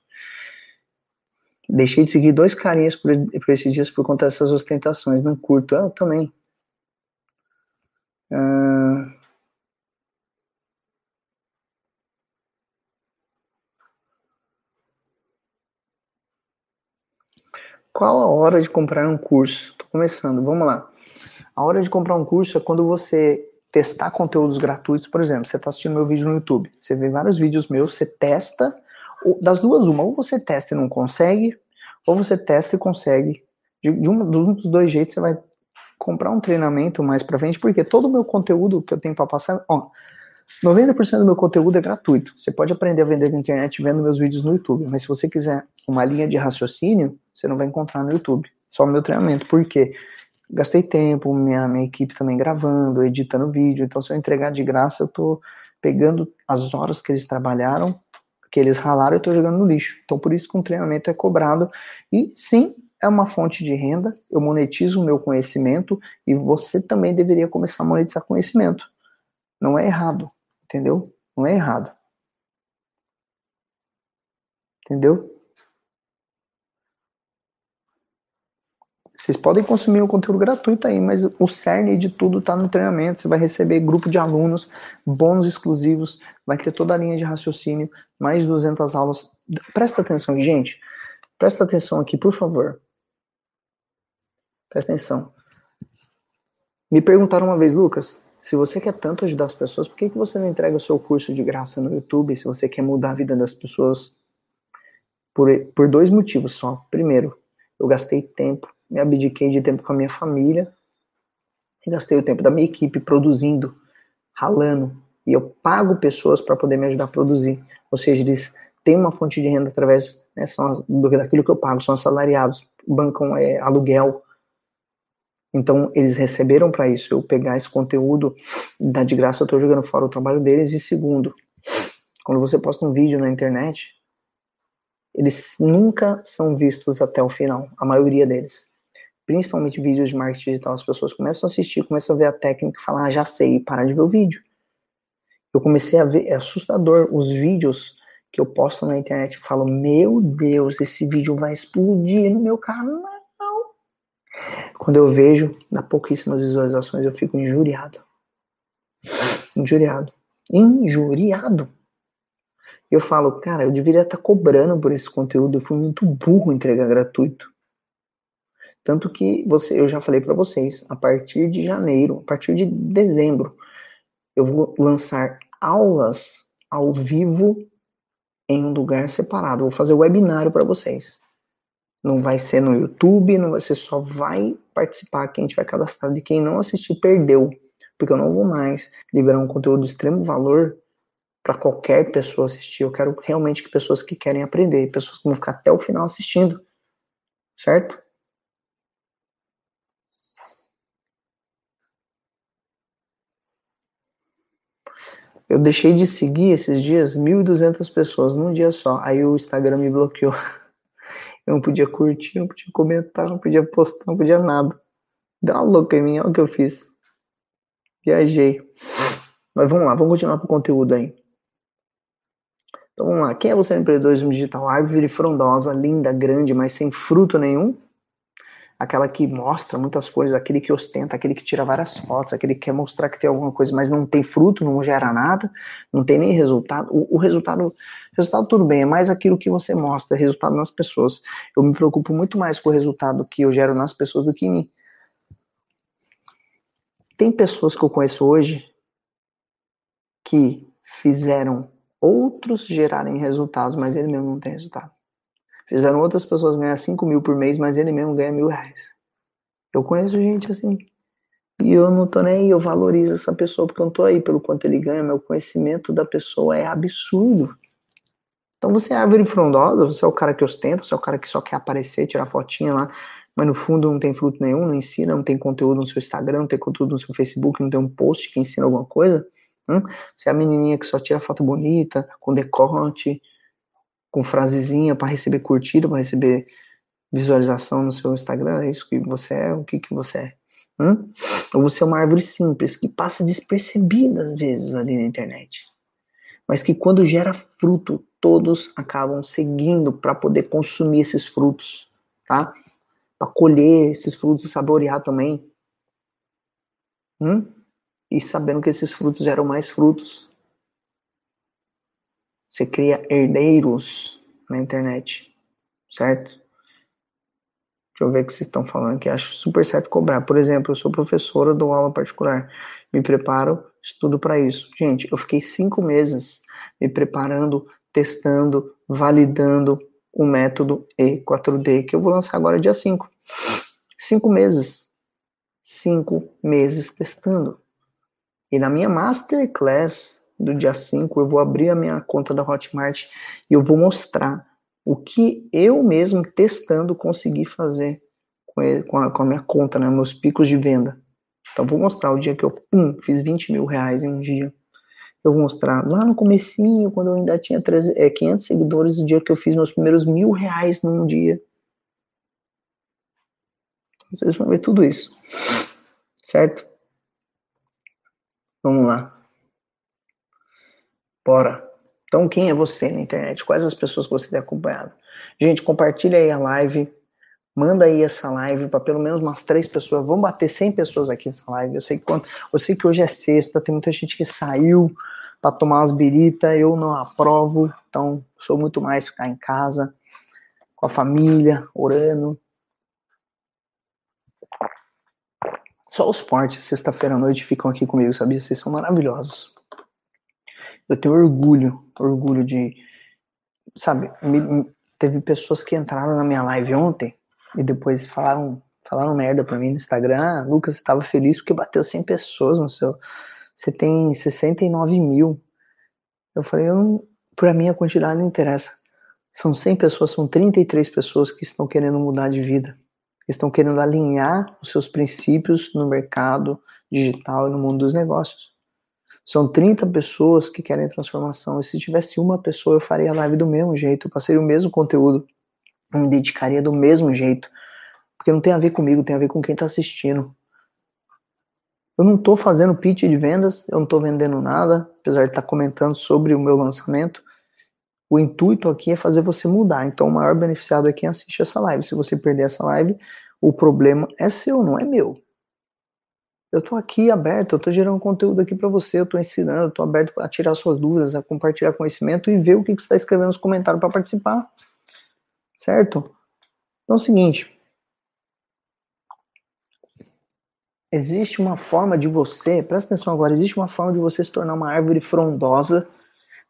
Deixei de seguir dois carinhas por, por esses dias por conta dessas ostentações. Não curto. Eu também. Uh, Qual a hora de comprar um curso? Estou começando, vamos lá. A hora de comprar um curso é quando você testar conteúdos gratuitos, por exemplo, você está assistindo meu vídeo no YouTube, você vê vários vídeos meus, você testa, das duas uma, ou você testa e não consegue, ou você testa e consegue. De, de um dos dois jeitos você vai comprar um treinamento mais para frente, porque todo o meu conteúdo que eu tenho para passar, ó, 90% do meu conteúdo é gratuito. Você pode aprender a vender na internet vendo meus vídeos no YouTube, mas se você quiser uma linha de raciocínio, você não vai encontrar no YouTube. Só o meu treinamento. Por quê? Gastei tempo, minha, minha equipe também gravando, editando vídeo. Então, se eu entregar de graça, eu tô pegando as horas que eles trabalharam, que eles ralaram, eu tô jogando no lixo. Então, por isso que um treinamento é cobrado. E sim, é uma fonte de renda, eu monetizo o meu conhecimento e você também deveria começar a monetizar conhecimento. Não é errado, entendeu? Não é errado. Entendeu? Vocês podem consumir o conteúdo gratuito aí, mas o cerne de tudo está no treinamento. Você vai receber grupo de alunos, bônus exclusivos, vai ter toda a linha de raciocínio, mais 200 aulas. Presta atenção gente. Presta atenção aqui, por favor. Presta atenção. Me perguntaram uma vez, Lucas, se você quer tanto ajudar as pessoas, por que, que você não entrega o seu curso de graça no YouTube se você quer mudar a vida das pessoas? Por, por dois motivos só. Primeiro, eu gastei tempo me abdiquei de tempo com a minha família gastei o tempo da minha equipe produzindo, ralando. E eu pago pessoas para poder me ajudar a produzir. Ou seja, eles têm uma fonte de renda através né, são do, daquilo que eu pago, são assalariados, bancam é, aluguel. Então, eles receberam para isso. Eu pegar esse conteúdo, dar de graça, eu estou jogando fora o trabalho deles. E segundo, quando você posta um vídeo na internet, eles nunca são vistos até o final, a maioria deles principalmente vídeos de marketing digital, as pessoas começam a assistir, começam a ver a técnica e falar, ah, já sei, e parar de ver o vídeo. Eu comecei a ver, é assustador, os vídeos que eu posto na internet falo, meu Deus, esse vídeo vai explodir no meu canal. Quando eu vejo, dá pouquíssimas visualizações, eu fico injuriado. Injuriado. Injuriado. Eu falo, cara, eu deveria estar cobrando por esse conteúdo, eu fui muito burro entregar gratuito. Tanto que você, eu já falei para vocês, a partir de janeiro, a partir de dezembro, eu vou lançar aulas ao vivo em um lugar separado. Vou fazer webinário para vocês. Não vai ser no YouTube, não ser só vai participar quem tiver cadastrado e quem não assistir perdeu, porque eu não vou mais liberar um conteúdo de extremo valor para qualquer pessoa assistir. Eu quero realmente que pessoas que querem aprender, pessoas que vão ficar até o final assistindo, certo? Eu deixei de seguir esses dias 1.200 pessoas num dia só. Aí o Instagram me bloqueou. Eu não podia curtir, não podia comentar, não podia postar, não podia nada. Dá uma louca em mim, olha o que eu fiz. Viajei. Mas vamos lá, vamos continuar com o conteúdo aí. Então vamos lá. Quem é você no empreendedorismo digital? Árvore frondosa, linda, grande, mas sem fruto nenhum? aquela que mostra muitas coisas, aquele que ostenta, aquele que tira várias fotos, aquele que quer mostrar que tem alguma coisa, mas não tem fruto, não gera nada, não tem nem resultado. O, o resultado, resultado tudo bem, é mais aquilo que você mostra, resultado nas pessoas. Eu me preocupo muito mais com o resultado que eu gero nas pessoas do que em mim. Tem pessoas que eu conheço hoje que fizeram outros gerarem resultados, mas ele mesmo não tem resultado. Fizeram outras pessoas ganhar 5 mil por mês, mas ele mesmo ganha mil reais. Eu conheço gente assim. E eu não tô nem aí, eu valorizo essa pessoa porque eu não tô aí pelo quanto ele ganha, meu conhecimento da pessoa é absurdo. Então você é árvore frondosa, você é o cara que ostenta, você é o cara que só quer aparecer, tirar fotinha lá, mas no fundo não tem fruto nenhum, não ensina, não tem conteúdo no seu Instagram, não tem conteúdo no seu Facebook, não tem um post que ensina alguma coisa. Hum? Você é a menininha que só tira foto bonita, com decote, com frasezinha para receber curtida, para receber visualização no seu Instagram, é isso que você é? O que, que você é? Hum? Ou você é uma árvore simples que passa despercebida às vezes ali na internet, mas que quando gera fruto, todos acabam seguindo para poder consumir esses frutos, tá? Para colher esses frutos e saborear também. Hum? E sabendo que esses frutos geram mais frutos. Você cria herdeiros na internet, certo? Deixa eu ver o que vocês estão falando aqui. Acho super certo cobrar. Por exemplo, eu sou professora, dou aula particular. Me preparo, estudo para isso. Gente, eu fiquei cinco meses me preparando, testando, validando o método E4D, que eu vou lançar agora dia 5. Cinco meses. Cinco meses testando. E na minha Masterclass do dia 5, eu vou abrir a minha conta da Hotmart e eu vou mostrar o que eu mesmo testando consegui fazer com, ele, com, a, com a, minha conta, né, meus picos de venda. Então vou mostrar o dia que eu pum, fiz 20 mil reais em um dia. Eu vou mostrar lá no comecinho, quando eu ainda tinha 3, é, 500 seguidores, o dia que eu fiz meus primeiros mil reais num dia. Vocês vão ver tudo isso. Certo? Vamos lá. Bora. Então, quem é você na internet? Quais as pessoas que você tem acompanhado? Gente, compartilha aí a live. Manda aí essa live para pelo menos umas três pessoas. Vamos bater 100 pessoas aqui nessa live. Eu sei que, quanto, eu sei que hoje é sexta, tem muita gente que saiu para tomar umas birita. Eu não aprovo. Então, sou muito mais ficar em casa, com a família, orando. Só os fortes, sexta-feira à noite, ficam aqui comigo, sabia? Vocês são maravilhosos eu tenho orgulho, orgulho de, sabe, me, teve pessoas que entraram na minha live ontem e depois falaram, falaram merda pra mim no Instagram, ah, Lucas, você tava feliz porque bateu 100 pessoas no seu, você tem 69 mil. Eu falei, eu pra mim a quantidade não interessa. São 100 pessoas, são 33 pessoas que estão querendo mudar de vida, estão querendo alinhar os seus princípios no mercado digital e no mundo dos negócios. São 30 pessoas que querem transformação. E se tivesse uma pessoa, eu faria a live do mesmo jeito, eu passaria o mesmo conteúdo, me dedicaria do mesmo jeito. Porque não tem a ver comigo, tem a ver com quem está assistindo. Eu não estou fazendo pitch de vendas, eu não estou vendendo nada, apesar de estar tá comentando sobre o meu lançamento. O intuito aqui é fazer você mudar. Então, o maior beneficiado é quem assiste essa live. Se você perder essa live, o problema é seu, não é meu eu tô aqui aberto, eu tô gerando conteúdo aqui para você, eu tô ensinando, eu tô aberto a tirar suas dúvidas, a compartilhar conhecimento e ver o que, que você está escrevendo nos comentários para participar. Certo? Então é o seguinte. Existe uma forma de você, presta atenção agora, existe uma forma de você se tornar uma árvore frondosa,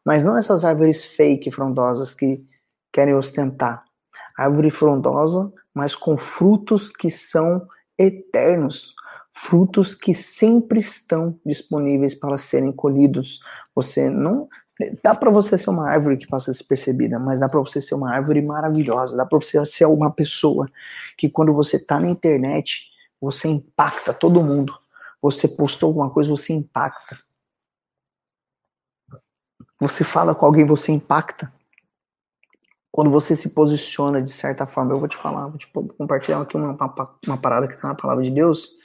mas não essas árvores fake frondosas que querem ostentar. Árvore frondosa, mas com frutos que são eternos, frutos que sempre estão disponíveis para serem colhidos. Você não dá para você ser uma árvore que passa despercebida, mas dá para você ser uma árvore maravilhosa, dá para você ser uma pessoa que quando você está na internet, você impacta todo mundo. Você postou alguma coisa, você impacta. Você fala com alguém, você impacta. Quando você se posiciona de certa forma, eu vou te falar, vou te compartilhar aqui uma, uma, uma parada que está na palavra de Deus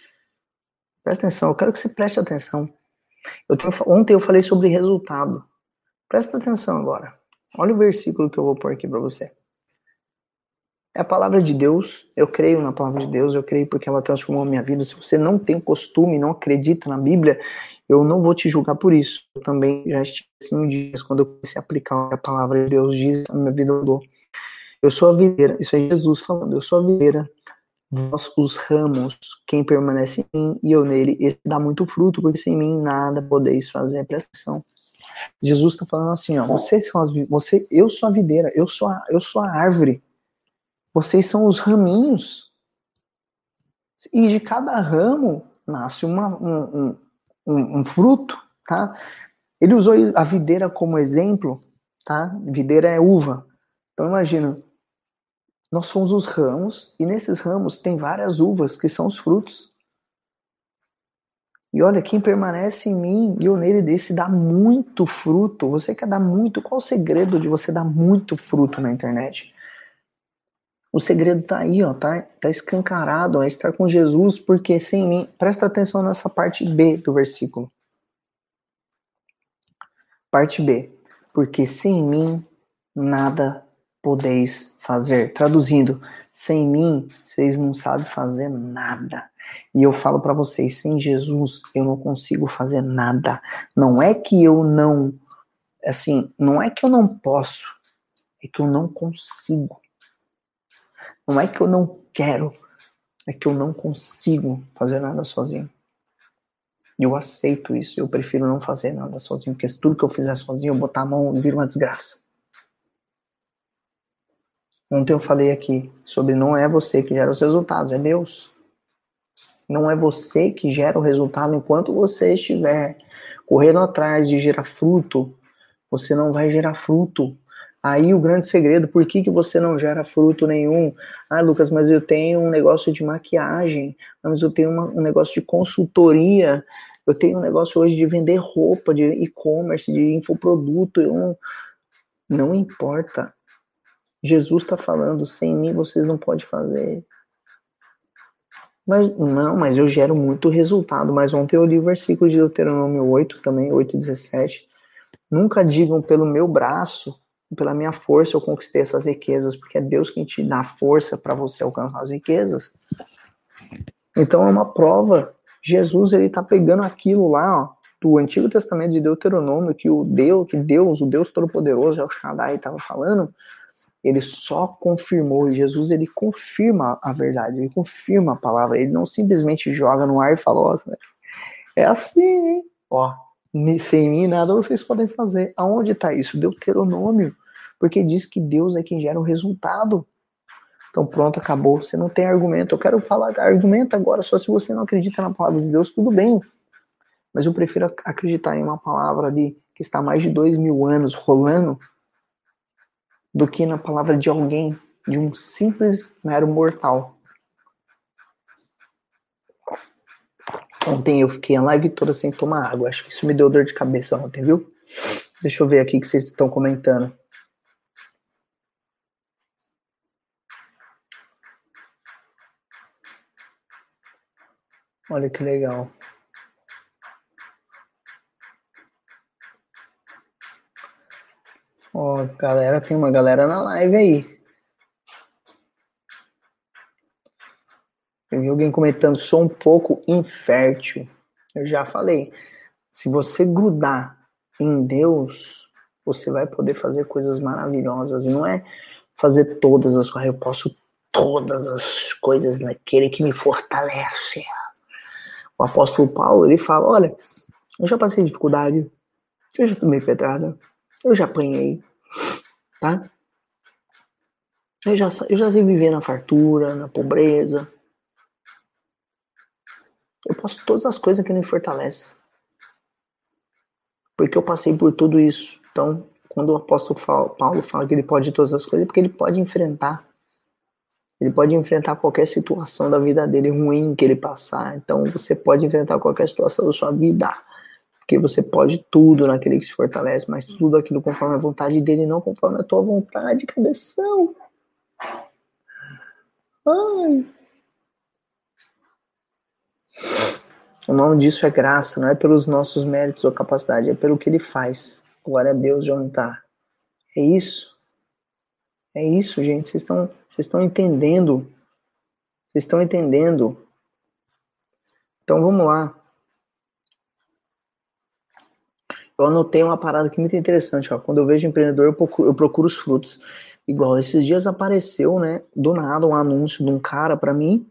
Presta atenção, eu quero que você preste atenção. Eu tenho, ontem eu falei sobre resultado. Presta atenção agora. Olha o versículo que eu vou pôr aqui para você. É a palavra de Deus. Eu creio na palavra de Deus. Eu creio porque ela transformou a minha vida. Se você não tem costume, não acredita na Bíblia, eu não vou te julgar por isso. Eu também já estive assim dias quando eu comecei a aplicar a palavra de Deus diz, a minha vida mudou. Eu sou a videira. Isso é Jesus falando. Eu sou a videira vós os ramos, quem permanece em mim e eu nele, esse dá muito fruto, porque sem mim nada podeis fazer. Presta atenção. Jesus está falando assim, ó, vocês são as, você, eu sou a videira, eu sou a, eu sou a árvore, vocês são os raminhos. E de cada ramo nasce uma, um, um, um, fruto, tá? Ele usou a videira como exemplo, tá? Videira é uva. Então imagina, nós somos os ramos e nesses ramos tem várias uvas que são os frutos. E olha, quem permanece em mim e eu nele desse dá muito fruto. Você quer dar muito? Qual o segredo de você dar muito fruto na internet? O segredo tá aí, ó, tá, tá escancarado, é estar com Jesus, porque sem mim, presta atenção nessa parte B do versículo. Parte B. Porque sem mim nada podeis fazer. Traduzindo, sem mim vocês não sabem fazer nada. E eu falo para vocês, sem Jesus eu não consigo fazer nada. Não é que eu não, assim, não é que eu não posso, é que eu não consigo. Não é que eu não quero, é que eu não consigo fazer nada sozinho. E eu aceito isso. Eu prefiro não fazer nada sozinho, porque se tudo que eu fizer sozinho, eu botar a mão, vira uma desgraça. Ontem eu falei aqui sobre não é você que gera os resultados, é Deus. Não é você que gera o resultado enquanto você estiver correndo atrás de gerar fruto, você não vai gerar fruto. Aí o grande segredo, por que, que você não gera fruto nenhum? Ah, Lucas, mas eu tenho um negócio de maquiagem, mas eu tenho uma, um negócio de consultoria, eu tenho um negócio hoje de vender roupa, de e-commerce, de infoproduto. Eu não, não importa. Jesus está falando, sem mim vocês não podem fazer. Mas não, mas eu gero muito resultado. Mas ontem eu li o versículo de Deuteronômio 8, também, 8, 17. Nunca digam pelo meu braço pela minha força eu conquistei essas riquezas, porque é Deus quem te dá força para você alcançar as riquezas. Então é uma prova. Jesus ele tá pegando aquilo lá, ó, do Antigo Testamento de Deuteronômio que o Deus, que Deus, o Deus Todo-Poderoso, El Shaddai estava falando, ele só confirmou. Jesus ele confirma a verdade, ele confirma a palavra. Ele não simplesmente joga no ar e fala, ó, é assim, hein? ó, sem mim nada vocês podem fazer. Aonde está isso? Deuteronômio. Porque diz que Deus é quem gera o resultado. Então pronto, acabou. Você não tem argumento. Eu quero falar argumento agora, só se você não acredita na palavra de Deus, tudo bem. Mas eu prefiro acreditar em uma palavra ali que está há mais de dois mil anos rolando do que na palavra de alguém, de um simples mero mortal. Ontem eu fiquei a live toda sem tomar água. Acho que isso me deu dor de cabeça ontem, viu? Deixa eu ver aqui o que vocês estão comentando. Olha que legal. Ó, galera, tem uma galera na live aí. Eu vi alguém comentando, sou um pouco infértil. Eu já falei. Se você grudar em Deus, você vai poder fazer coisas maravilhosas. E não é fazer todas as coisas. Eu posso todas as coisas naquele que me fortalece. O apóstolo Paulo, ele fala, olha, eu já passei dificuldade, eu já tomei pedrada, eu já apanhei, tá? Eu já, eu já vi viver na fartura, na pobreza, eu posso todas as coisas que me fortalece. Porque eu passei por tudo isso. Então, quando o apóstolo Paulo fala que ele pode todas as coisas, é porque ele pode enfrentar. Ele pode enfrentar qualquer situação da vida dele ruim que ele passar. Então, você pode enfrentar qualquer situação da sua vida. Porque você pode tudo naquele que se fortalece, mas tudo aquilo conforme a vontade dele, não conforme a tua vontade, cabeção. Ai. O nome disso é graça, não é pelos nossos méritos ou capacidade, é pelo que ele faz. Glória a Deus de onde está. É isso. É isso, gente. Vocês estão, vocês estão entendendo. Vocês estão entendendo. Então vamos lá. Eu anotei uma parada aqui muito interessante. Ó. Quando eu vejo empreendedor, eu procuro, eu procuro os frutos. Igual esses dias apareceu, né? Do nada, um anúncio de um cara para mim.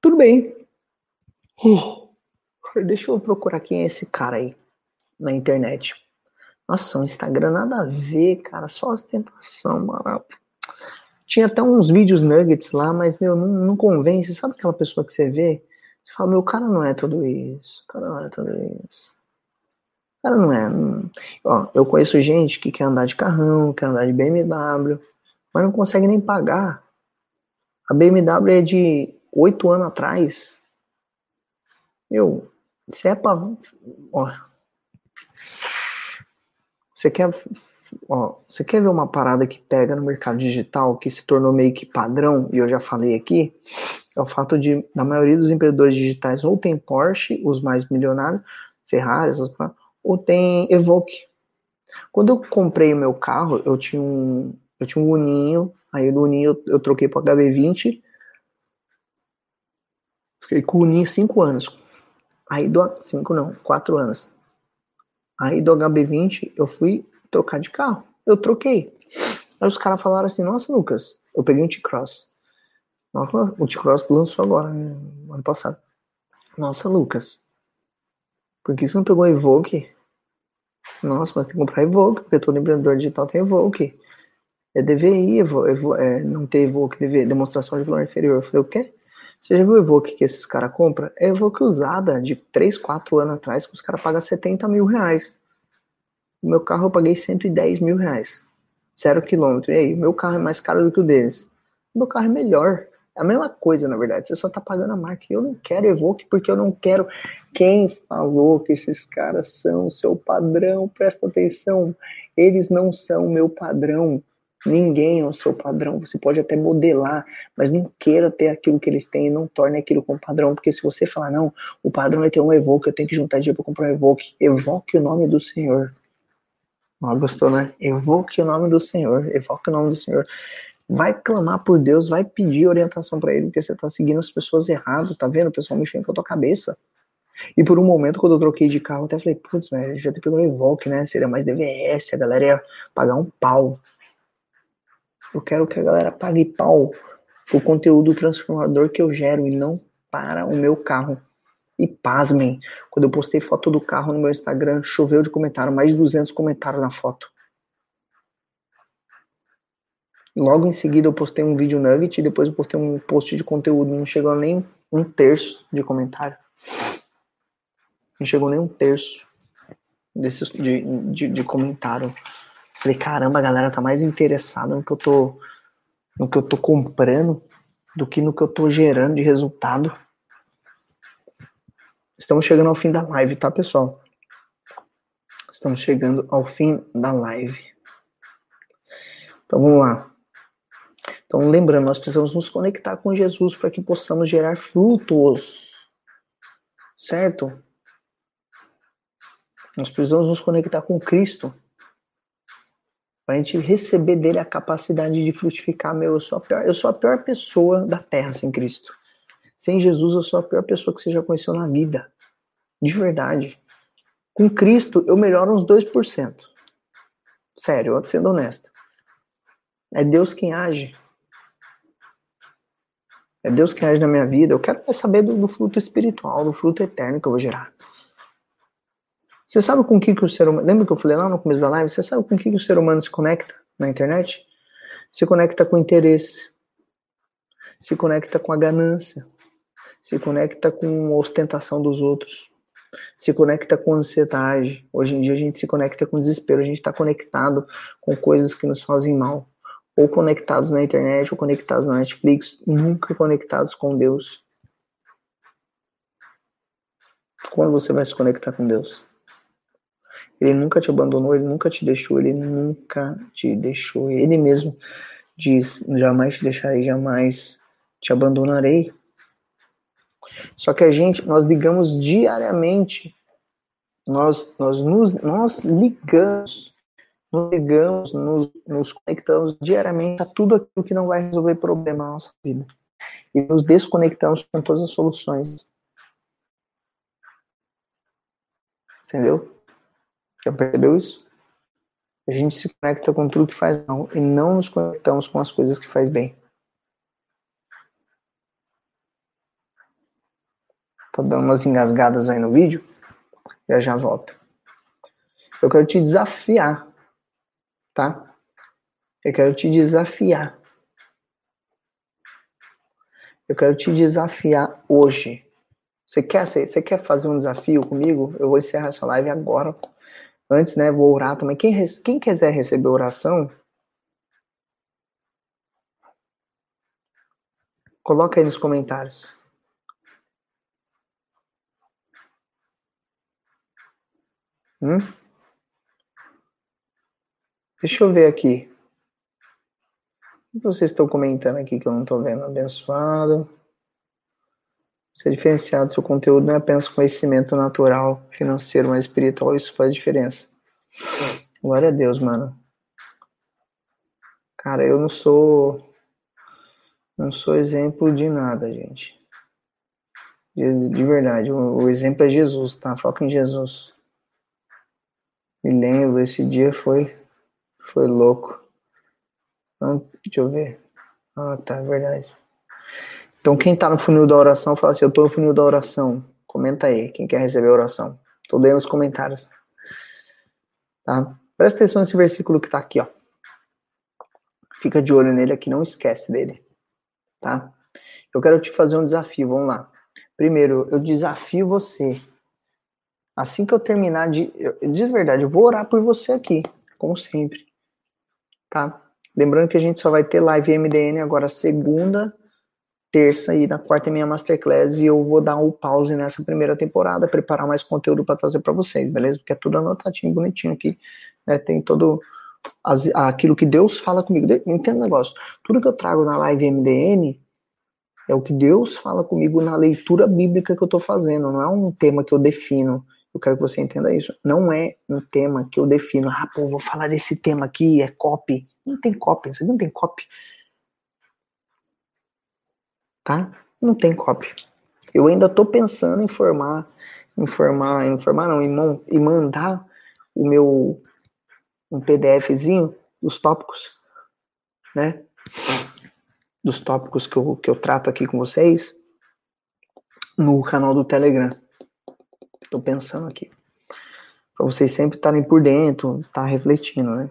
Tudo bem, Uh, deixa eu procurar quem é esse cara aí na internet. Nossa, o Instagram nada a ver, cara, só ostentação, mano. Tinha até uns vídeos nuggets lá, mas, meu, não, não convence. Sabe aquela pessoa que você vê? Você fala, meu, o cara não é tudo isso. O cara não é tudo isso. Cara não é. Ó, eu conheço gente que quer andar de carrão, quer andar de BMW, mas não consegue nem pagar. A BMW é de oito anos atrás. Meu, se é pra. Ó, você quer, ó, você quer ver uma parada que pega no mercado digital, que se tornou meio que padrão, e eu já falei aqui, é o fato de, na maioria dos empreendedores digitais, ou tem Porsche, os mais milionários, Ferrari, essas, ou tem Evoque. Quando eu comprei o meu carro, eu tinha um, eu tinha um Uninho, aí do Uninho eu, eu troquei para HB20, fiquei com o Uninho 5 anos. Aí do 5 não, 4 anos. Aí do HB20 eu fui trocar de carro. Eu troquei. Aí os caras falaram assim: Nossa, Lucas, eu peguei um T-Cross. Nossa, o T-Cross lançou agora, né, ano passado. Nossa, Lucas, por que você não pegou Evoque? Nossa, mas tem que comprar Evoque, porque todo empreendedor digital tem Evoque. É DVI, Evo, Evo, é, não ter Evoque, DV, demonstração de valor inferior. Eu falei, o quê? Você já viu o que esses caras compram? É Evoque usada de 3, 4 anos atrás que os caras pagam 70 mil reais. O meu carro eu paguei 110 mil reais. Zero quilômetro. E aí, o meu carro é mais caro do que o deles. O meu carro é melhor. É a mesma coisa, na verdade. Você só tá pagando a marca. Eu não quero Evoque porque eu não quero. Quem falou que esses caras são seu padrão? Presta atenção. Eles não são meu padrão. Ninguém é o seu padrão. Você pode até modelar, mas não queira ter aquilo que eles têm e não torne aquilo como padrão. Porque se você falar, não, o padrão é ter um Evoque, eu tenho que juntar dinheiro para comprar um Evoque. Evoque o nome do Senhor. Não gostou, né? Evoque o nome do Senhor. Evoque o nome do Senhor. Vai clamar por Deus, vai pedir orientação para Ele, porque você está seguindo as pessoas errado, tá vendo? O pessoal mexendo com a tua cabeça. E por um momento, quando eu troquei de carro, até falei, putz, velho, já ter pegado um Evoque, né? Seria mais DVS, a galera ia pagar um pau. Eu quero que a galera pague pau o conteúdo transformador que eu gero e não para o meu carro. E pasmem, quando eu postei foto do carro no meu Instagram, choveu de comentário, mais de 200 comentários na foto. Logo em seguida eu postei um vídeo nugget e depois eu postei um post de conteúdo. Não chegou nem um terço de comentário. Não chegou nem um terço desses de, de, de comentário. Falei, caramba, a galera tá mais interessada no que eu tô no que eu tô comprando do que no que eu tô gerando de resultado. Estamos chegando ao fim da live, tá, pessoal? Estamos chegando ao fim da live. Então vamos lá. Então lembrando, nós precisamos nos conectar com Jesus para que possamos gerar frutos. Certo? Nós precisamos nos conectar com Cristo para a gente receber dele a capacidade de frutificar. Meu, eu sou, a pior, eu sou a pior pessoa da terra sem Cristo. Sem Jesus, eu sou a pior pessoa que você já conheceu na vida. De verdade. Com Cristo, eu melhoro uns 2%. Sério, sendo honesto. É Deus quem age. É Deus quem age na minha vida. Eu quero saber do, do fruto espiritual, do fruto eterno que eu vou gerar. Você sabe com que, que o ser humano. Lembra que eu falei lá no começo da live? Você sabe com que, que o ser humano se conecta na internet? Se conecta com interesse, se conecta com a ganância, se conecta com a ostentação dos outros, se conecta com ansiedade. Hoje em dia a gente se conecta com desespero, a gente está conectado com coisas que nos fazem mal. Ou conectados na internet, ou conectados na Netflix, nunca conectados com Deus. Quando você vai se conectar com Deus? Ele nunca te abandonou, ele nunca te deixou, ele nunca te deixou. Ele mesmo diz: jamais te deixarei, jamais te abandonarei. Só que a gente, nós ligamos diariamente, nós, nós, nos, nós ligamos, nos ligamos, nos, nos conectamos diariamente a tudo aquilo que não vai resolver problema na nossa vida. E nos desconectamos com todas as soluções. Entendeu? Já percebeu isso? A gente se conecta com tudo que faz mal e não nos conectamos com as coisas que faz bem. Tô dando umas engasgadas aí no vídeo. Já já volto. Eu quero te desafiar, tá? Eu quero te desafiar. Eu quero te desafiar hoje. Você quer, você quer fazer um desafio comigo? Eu vou encerrar essa live agora. Antes, né, vou orar também. Quem, quem quiser receber oração, coloca aí nos comentários. Hum? Deixa eu ver aqui. O que vocês estão comentando aqui que eu não estou vendo? Abençoado. Ser diferenciado, seu conteúdo não é apenas conhecimento natural, financeiro, mas espiritual, isso faz diferença. Glória a Deus, mano. Cara, eu não sou. Não sou exemplo de nada, gente. De, de verdade, o, o, exemplo é Jesus, tá? Foca em Jesus. Me lembro, esse dia foi. Foi louco. Deixa eu ver. Ah, tá, é verdade. Então, quem tá no funil da oração, fala assim: Eu tô no funil da oração. Comenta aí, quem quer receber a oração. Tô lendo os comentários. Tá? Presta atenção nesse versículo que tá aqui, ó. Fica de olho nele aqui, não esquece dele. Tá? Eu quero te fazer um desafio, vamos lá. Primeiro, eu desafio você. Assim que eu terminar de. De verdade, eu vou orar por você aqui, como sempre. Tá? Lembrando que a gente só vai ter live MDN agora segunda terça e na quarta é minha masterclass e eu vou dar um pause nessa primeira temporada, preparar mais conteúdo para trazer para vocês, beleza? Porque é tudo anotadinho, bonitinho aqui, né? Tem todo as, aquilo que Deus fala comigo. Entenda o negócio. Tudo que eu trago na live MDN é o que Deus fala comigo na leitura bíblica que eu estou fazendo, não é um tema que eu defino. Eu quero que você entenda isso. Não é um tema que eu defino. Ah, pô, vou falar desse tema aqui, é copy. Não tem copy, isso aqui não tem copy tá? Não tem cópia. Eu ainda estou pensando em formar, informar, informar não, em, em mandar o meu um PDFzinho dos tópicos, né? Dos tópicos que eu, que eu trato aqui com vocês no canal do Telegram. Estou pensando aqui. Para vocês sempre estarem por dentro, estar tá refletindo, né?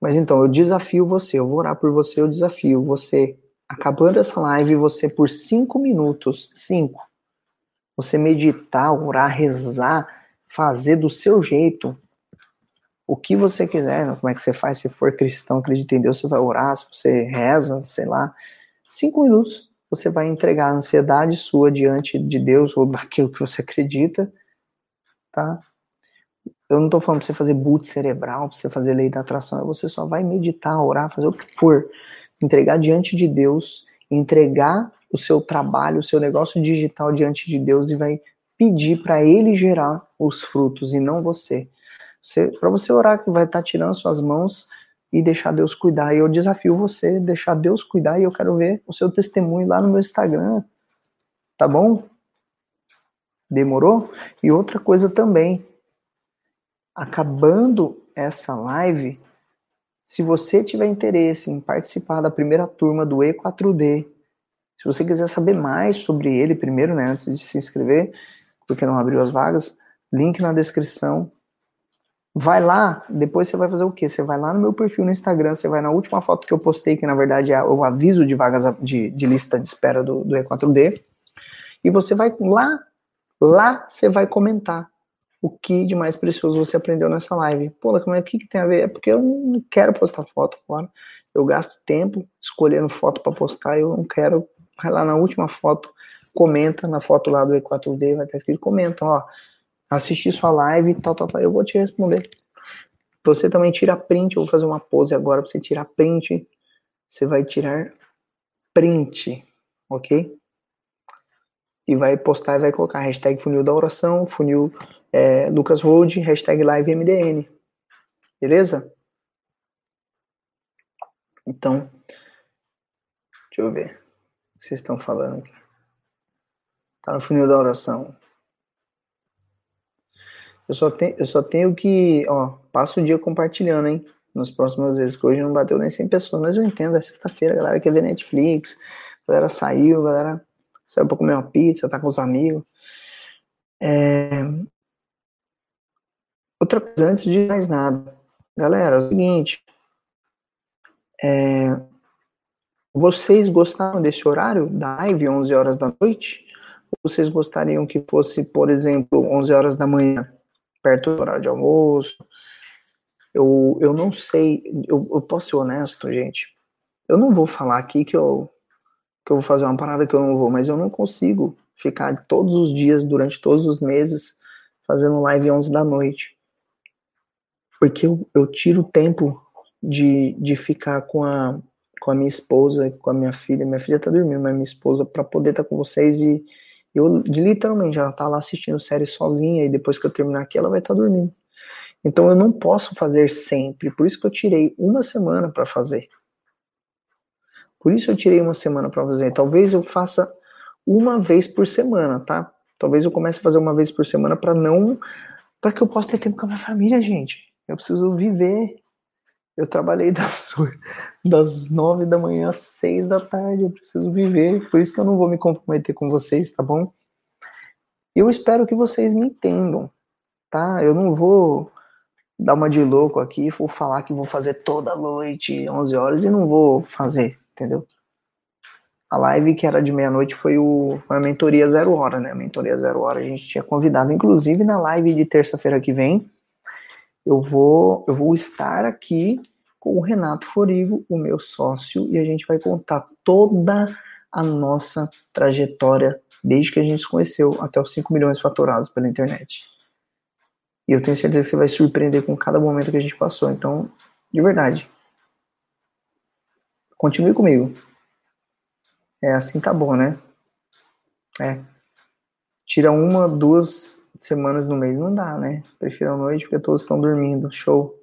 Mas então, eu desafio você, eu vou orar por você, eu desafio você acabando essa live, você por cinco minutos, cinco, você meditar, orar, rezar, fazer do seu jeito o que você quiser, né? como é que você faz, se for cristão, acredita em Deus, você vai orar, se você reza, sei lá, cinco minutos você vai entregar a ansiedade sua diante de Deus ou daquilo que você acredita, tá? Eu não tô falando pra você fazer boot cerebral, pra você fazer lei da atração, você só vai meditar, orar, fazer o que for entregar diante de Deus, entregar o seu trabalho, o seu negócio digital diante de Deus e vai pedir para ele gerar os frutos e não você. você para você orar que vai estar tá tirando suas mãos e deixar Deus cuidar. E eu desafio você deixar Deus cuidar e eu quero ver o seu testemunho lá no meu Instagram. Tá bom? Demorou? E outra coisa também. Acabando essa live, se você tiver interesse em participar da primeira turma do E4D, se você quiser saber mais sobre ele primeiro, né, antes de se inscrever, porque não abriu as vagas, link na descrição. Vai lá, depois você vai fazer o quê? Você vai lá no meu perfil no Instagram, você vai na última foto que eu postei, que na verdade é o aviso de vagas de, de lista de espera do, do E4D, e você vai lá, lá você vai comentar o que de mais precioso você aprendeu nessa live. Pô, como é que, que tem a ver? É porque eu não quero postar foto, claro. Eu gasto tempo escolhendo foto para postar, eu não quero. Vai lá na última foto, comenta na foto lá do E4D, vai estar escrito, comenta, ó, assisti sua live, tal, tal, tal, eu vou te responder. Você também tira print, eu vou fazer uma pose agora para você tirar print. Você vai tirar print, ok? E vai postar e vai colocar hashtag funil da oração, funil é, Lucas Road, hashtag LiveMDN. Beleza? Então, deixa eu ver o que vocês estão falando aqui. Tá no funil da oração. Eu só, tenho, eu só tenho que, ó, passo o dia compartilhando, hein? Nas próximas vezes, que hoje não bateu nem 100 pessoas, mas eu entendo, é sexta-feira, galera quer ver Netflix, a galera saiu, a galera saiu pra comer uma pizza, tá com os amigos. É, Outra coisa, antes de mais nada, galera, é o seguinte, é, vocês gostaram desse horário da live, 11 horas da noite? Ou vocês gostariam que fosse, por exemplo, 11 horas da manhã, perto do horário de almoço? Eu, eu não sei, eu, eu posso ser honesto, gente. Eu não vou falar aqui que eu, que eu vou fazer uma parada que eu não vou, mas eu não consigo ficar todos os dias, durante todos os meses, fazendo live 11 da noite. Porque eu, eu tiro tempo de, de ficar com a, com a minha esposa, com a minha filha. Minha filha tá dormindo, mas minha esposa, para poder estar tá com vocês e eu, literalmente, ela tá lá assistindo série sozinha e depois que eu terminar aqui, ela vai estar tá dormindo. Então eu não posso fazer sempre, por isso que eu tirei uma semana para fazer. Por isso eu tirei uma semana para fazer. Talvez eu faça uma vez por semana, tá? Talvez eu comece a fazer uma vez por semana para não para que eu possa ter tempo com a minha família, gente. Eu preciso viver. Eu trabalhei das, das nove da manhã às seis da tarde. Eu preciso viver. Por isso que eu não vou me comprometer com vocês, tá bom? Eu espero que vocês me entendam, tá? Eu não vou dar uma de louco aqui, vou falar que vou fazer toda noite, 11 horas, e não vou fazer, entendeu? A live que era de meia-noite foi, o, foi a mentoria zero hora, né? A mentoria zero hora a gente tinha convidado, inclusive na live de terça-feira que vem, eu vou, eu vou estar aqui com o Renato Forigo, o meu sócio, e a gente vai contar toda a nossa trajetória desde que a gente se conheceu até os 5 milhões faturados pela internet. E eu tenho certeza que você vai surpreender com cada momento que a gente passou. Então, de verdade, continue comigo. É assim tá bom, né? É. Tira uma, duas semanas no mês não dá, né? Prefiro a noite porque todos estão dormindo. Show.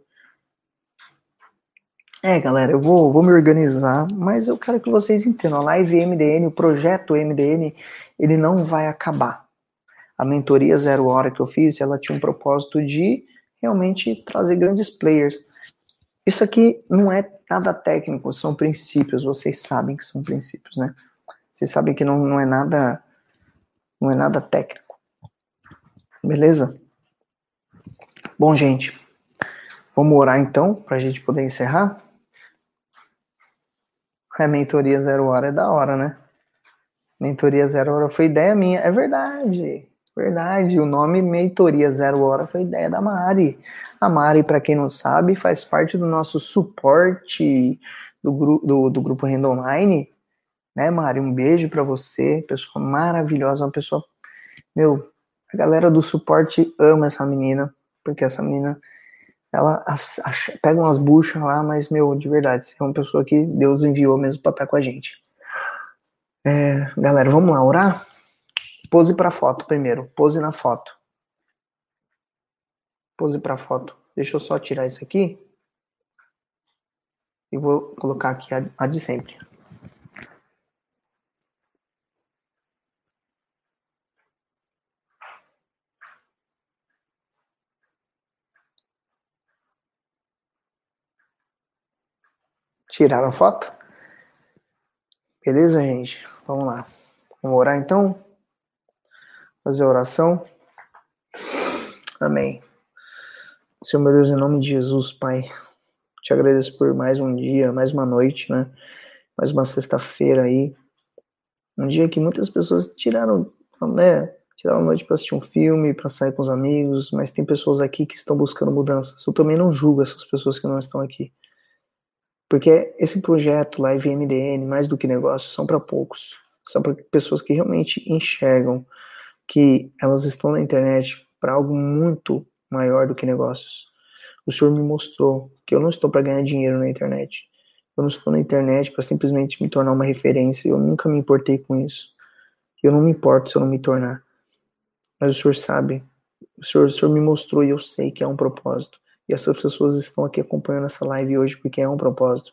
É, galera, eu vou, vou me organizar, mas eu quero que vocês entendam. A live MDN, o projeto MDN, ele não vai acabar. A mentoria Zero Hora que eu fiz, ela tinha um propósito de realmente trazer grandes players. Isso aqui não é nada técnico, são princípios, vocês sabem que são princípios, né? Vocês sabem que não, não é nada não é nada técnico. Beleza? Bom, gente, vamos orar então para a gente poder encerrar. A mentoria zero hora é da hora, né? Mentoria zero hora foi ideia minha, é verdade, verdade. O nome mentoria zero hora foi ideia da Mari. A Mari, para quem não sabe, faz parte do nosso suporte do, gru do, do grupo Renda Online né, Mari? Um beijo para você, pessoa maravilhosa, uma pessoa. Meu, a galera do suporte ama essa menina, porque essa menina, ela pega umas buchas lá, mas, meu, de verdade, você é uma pessoa que Deus enviou mesmo para estar tá com a gente. É, galera, vamos lá, orar? Pose para foto primeiro, pose na foto. Pose para foto. Deixa eu só tirar isso aqui. E vou colocar aqui a, a de sempre. Tiraram foto? Beleza, gente? Vamos lá. Vamos orar então? Fazer a oração. Amém. Senhor meu Deus, em nome de Jesus, Pai, te agradeço por mais um dia, mais uma noite, né? Mais uma sexta-feira aí. Um dia que muitas pessoas tiraram, né? Tiraram a noite para assistir um filme, para sair com os amigos, mas tem pessoas aqui que estão buscando mudanças. Eu também não julgo essas pessoas que não estão aqui. Porque esse projeto Live MDN, mais do que negócio, são para poucos. São para pessoas que realmente enxergam que elas estão na internet para algo muito maior do que negócios. O Senhor me mostrou que eu não estou para ganhar dinheiro na internet. Eu não estou na internet para simplesmente me tornar uma referência. Eu nunca me importei com isso. Eu não me importo se eu não me tornar. Mas o Senhor sabe. O Senhor, o Senhor me mostrou e eu sei que é um propósito. E essas pessoas estão aqui acompanhando essa live hoje porque é um propósito.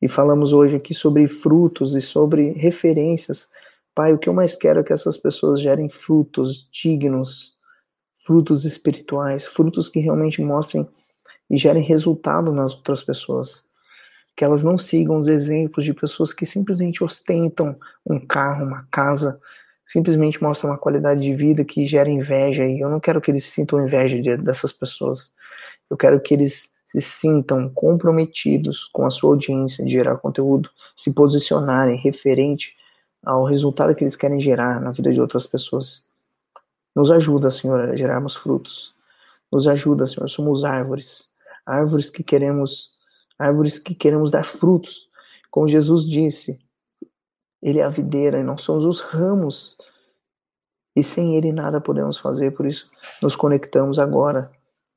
E falamos hoje aqui sobre frutos e sobre referências. Pai, o que eu mais quero é que essas pessoas gerem frutos dignos, frutos espirituais, frutos que realmente mostrem e gerem resultado nas outras pessoas. Que elas não sigam os exemplos de pessoas que simplesmente ostentam um carro, uma casa, simplesmente mostram uma qualidade de vida que gera inveja e eu não quero que eles sintam inveja de, dessas pessoas. Eu quero que eles se sintam comprometidos com a sua audiência de gerar conteúdo, se posicionarem referente ao resultado que eles querem gerar na vida de outras pessoas. Nos ajuda, Senhor, a gerarmos frutos. Nos ajuda, Senhor, somos árvores, árvores que queremos, árvores que queremos dar frutos. Como Jesus disse, ele é a videira e nós somos os ramos. E sem ele nada podemos fazer, por isso nos conectamos agora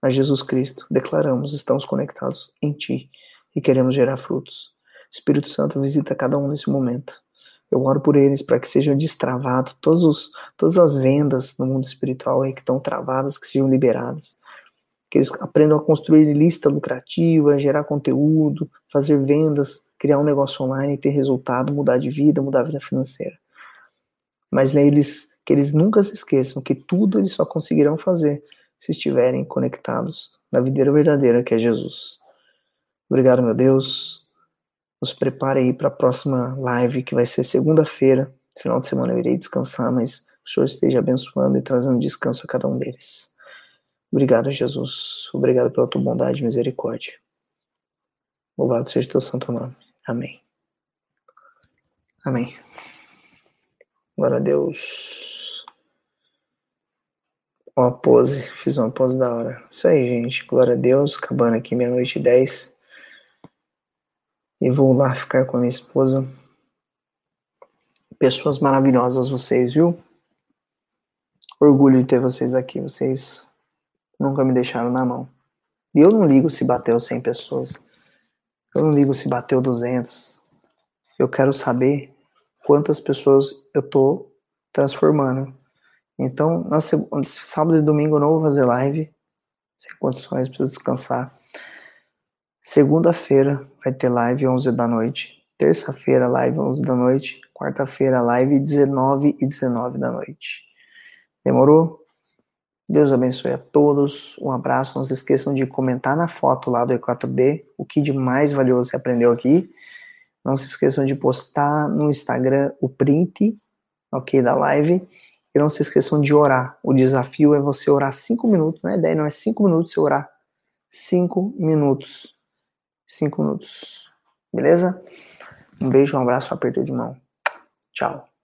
a Jesus Cristo. Declaramos, estamos conectados em ti e queremos gerar frutos. Espírito Santo visita cada um nesse momento. Eu oro por eles para que sejam destravados todos os, todas as vendas no mundo espiritual aí que estão travadas, que sejam liberadas. Que eles aprendam a construir lista lucrativa, gerar conteúdo, fazer vendas, criar um negócio online e ter resultado, mudar de vida, mudar a vida financeira. Mas né, eles, que eles nunca se esqueçam que tudo eles só conseguirão fazer se estiverem conectados na videira verdadeira que é Jesus. Obrigado, meu Deus. Nos prepare aí para a próxima live, que vai ser segunda-feira. Final de semana eu irei descansar, mas o Senhor esteja abençoando e trazendo descanso a cada um deles. Obrigado, Jesus. Obrigado pela tua bondade e misericórdia. Louvado seja o teu santo nome. Amém. Amém. Glória a Deus. Uma pose, fiz uma pose da hora. Isso aí, gente. Glória a Deus. Acabando aqui meia-noite e dez. E vou lá ficar com a minha esposa. Pessoas maravilhosas vocês, viu? Orgulho de ter vocês aqui. Vocês nunca me deixaram na mão. E eu não ligo se bateu 100 pessoas. Eu não ligo se bateu 200. Eu quero saber quantas pessoas eu tô transformando. Então, na sábado e domingo eu não vou fazer live. Sem condições, preciso descansar. Segunda-feira vai ter live 11 da noite. Terça-feira, live 11 da noite. Quarta-feira, live 19 e 19 da noite. Demorou? Deus abençoe a todos. Um abraço. Não se esqueçam de comentar na foto lá do E4D o que de mais valioso você aprendeu aqui. Não se esqueçam de postar no Instagram o print, ok, da live. E não se esqueçam de orar. O desafio é você orar cinco minutos. Não é ideia, não é cinco minutos você orar. Cinco minutos. Cinco minutos. Beleza? Um beijo, um abraço, um aperto de mão. Tchau.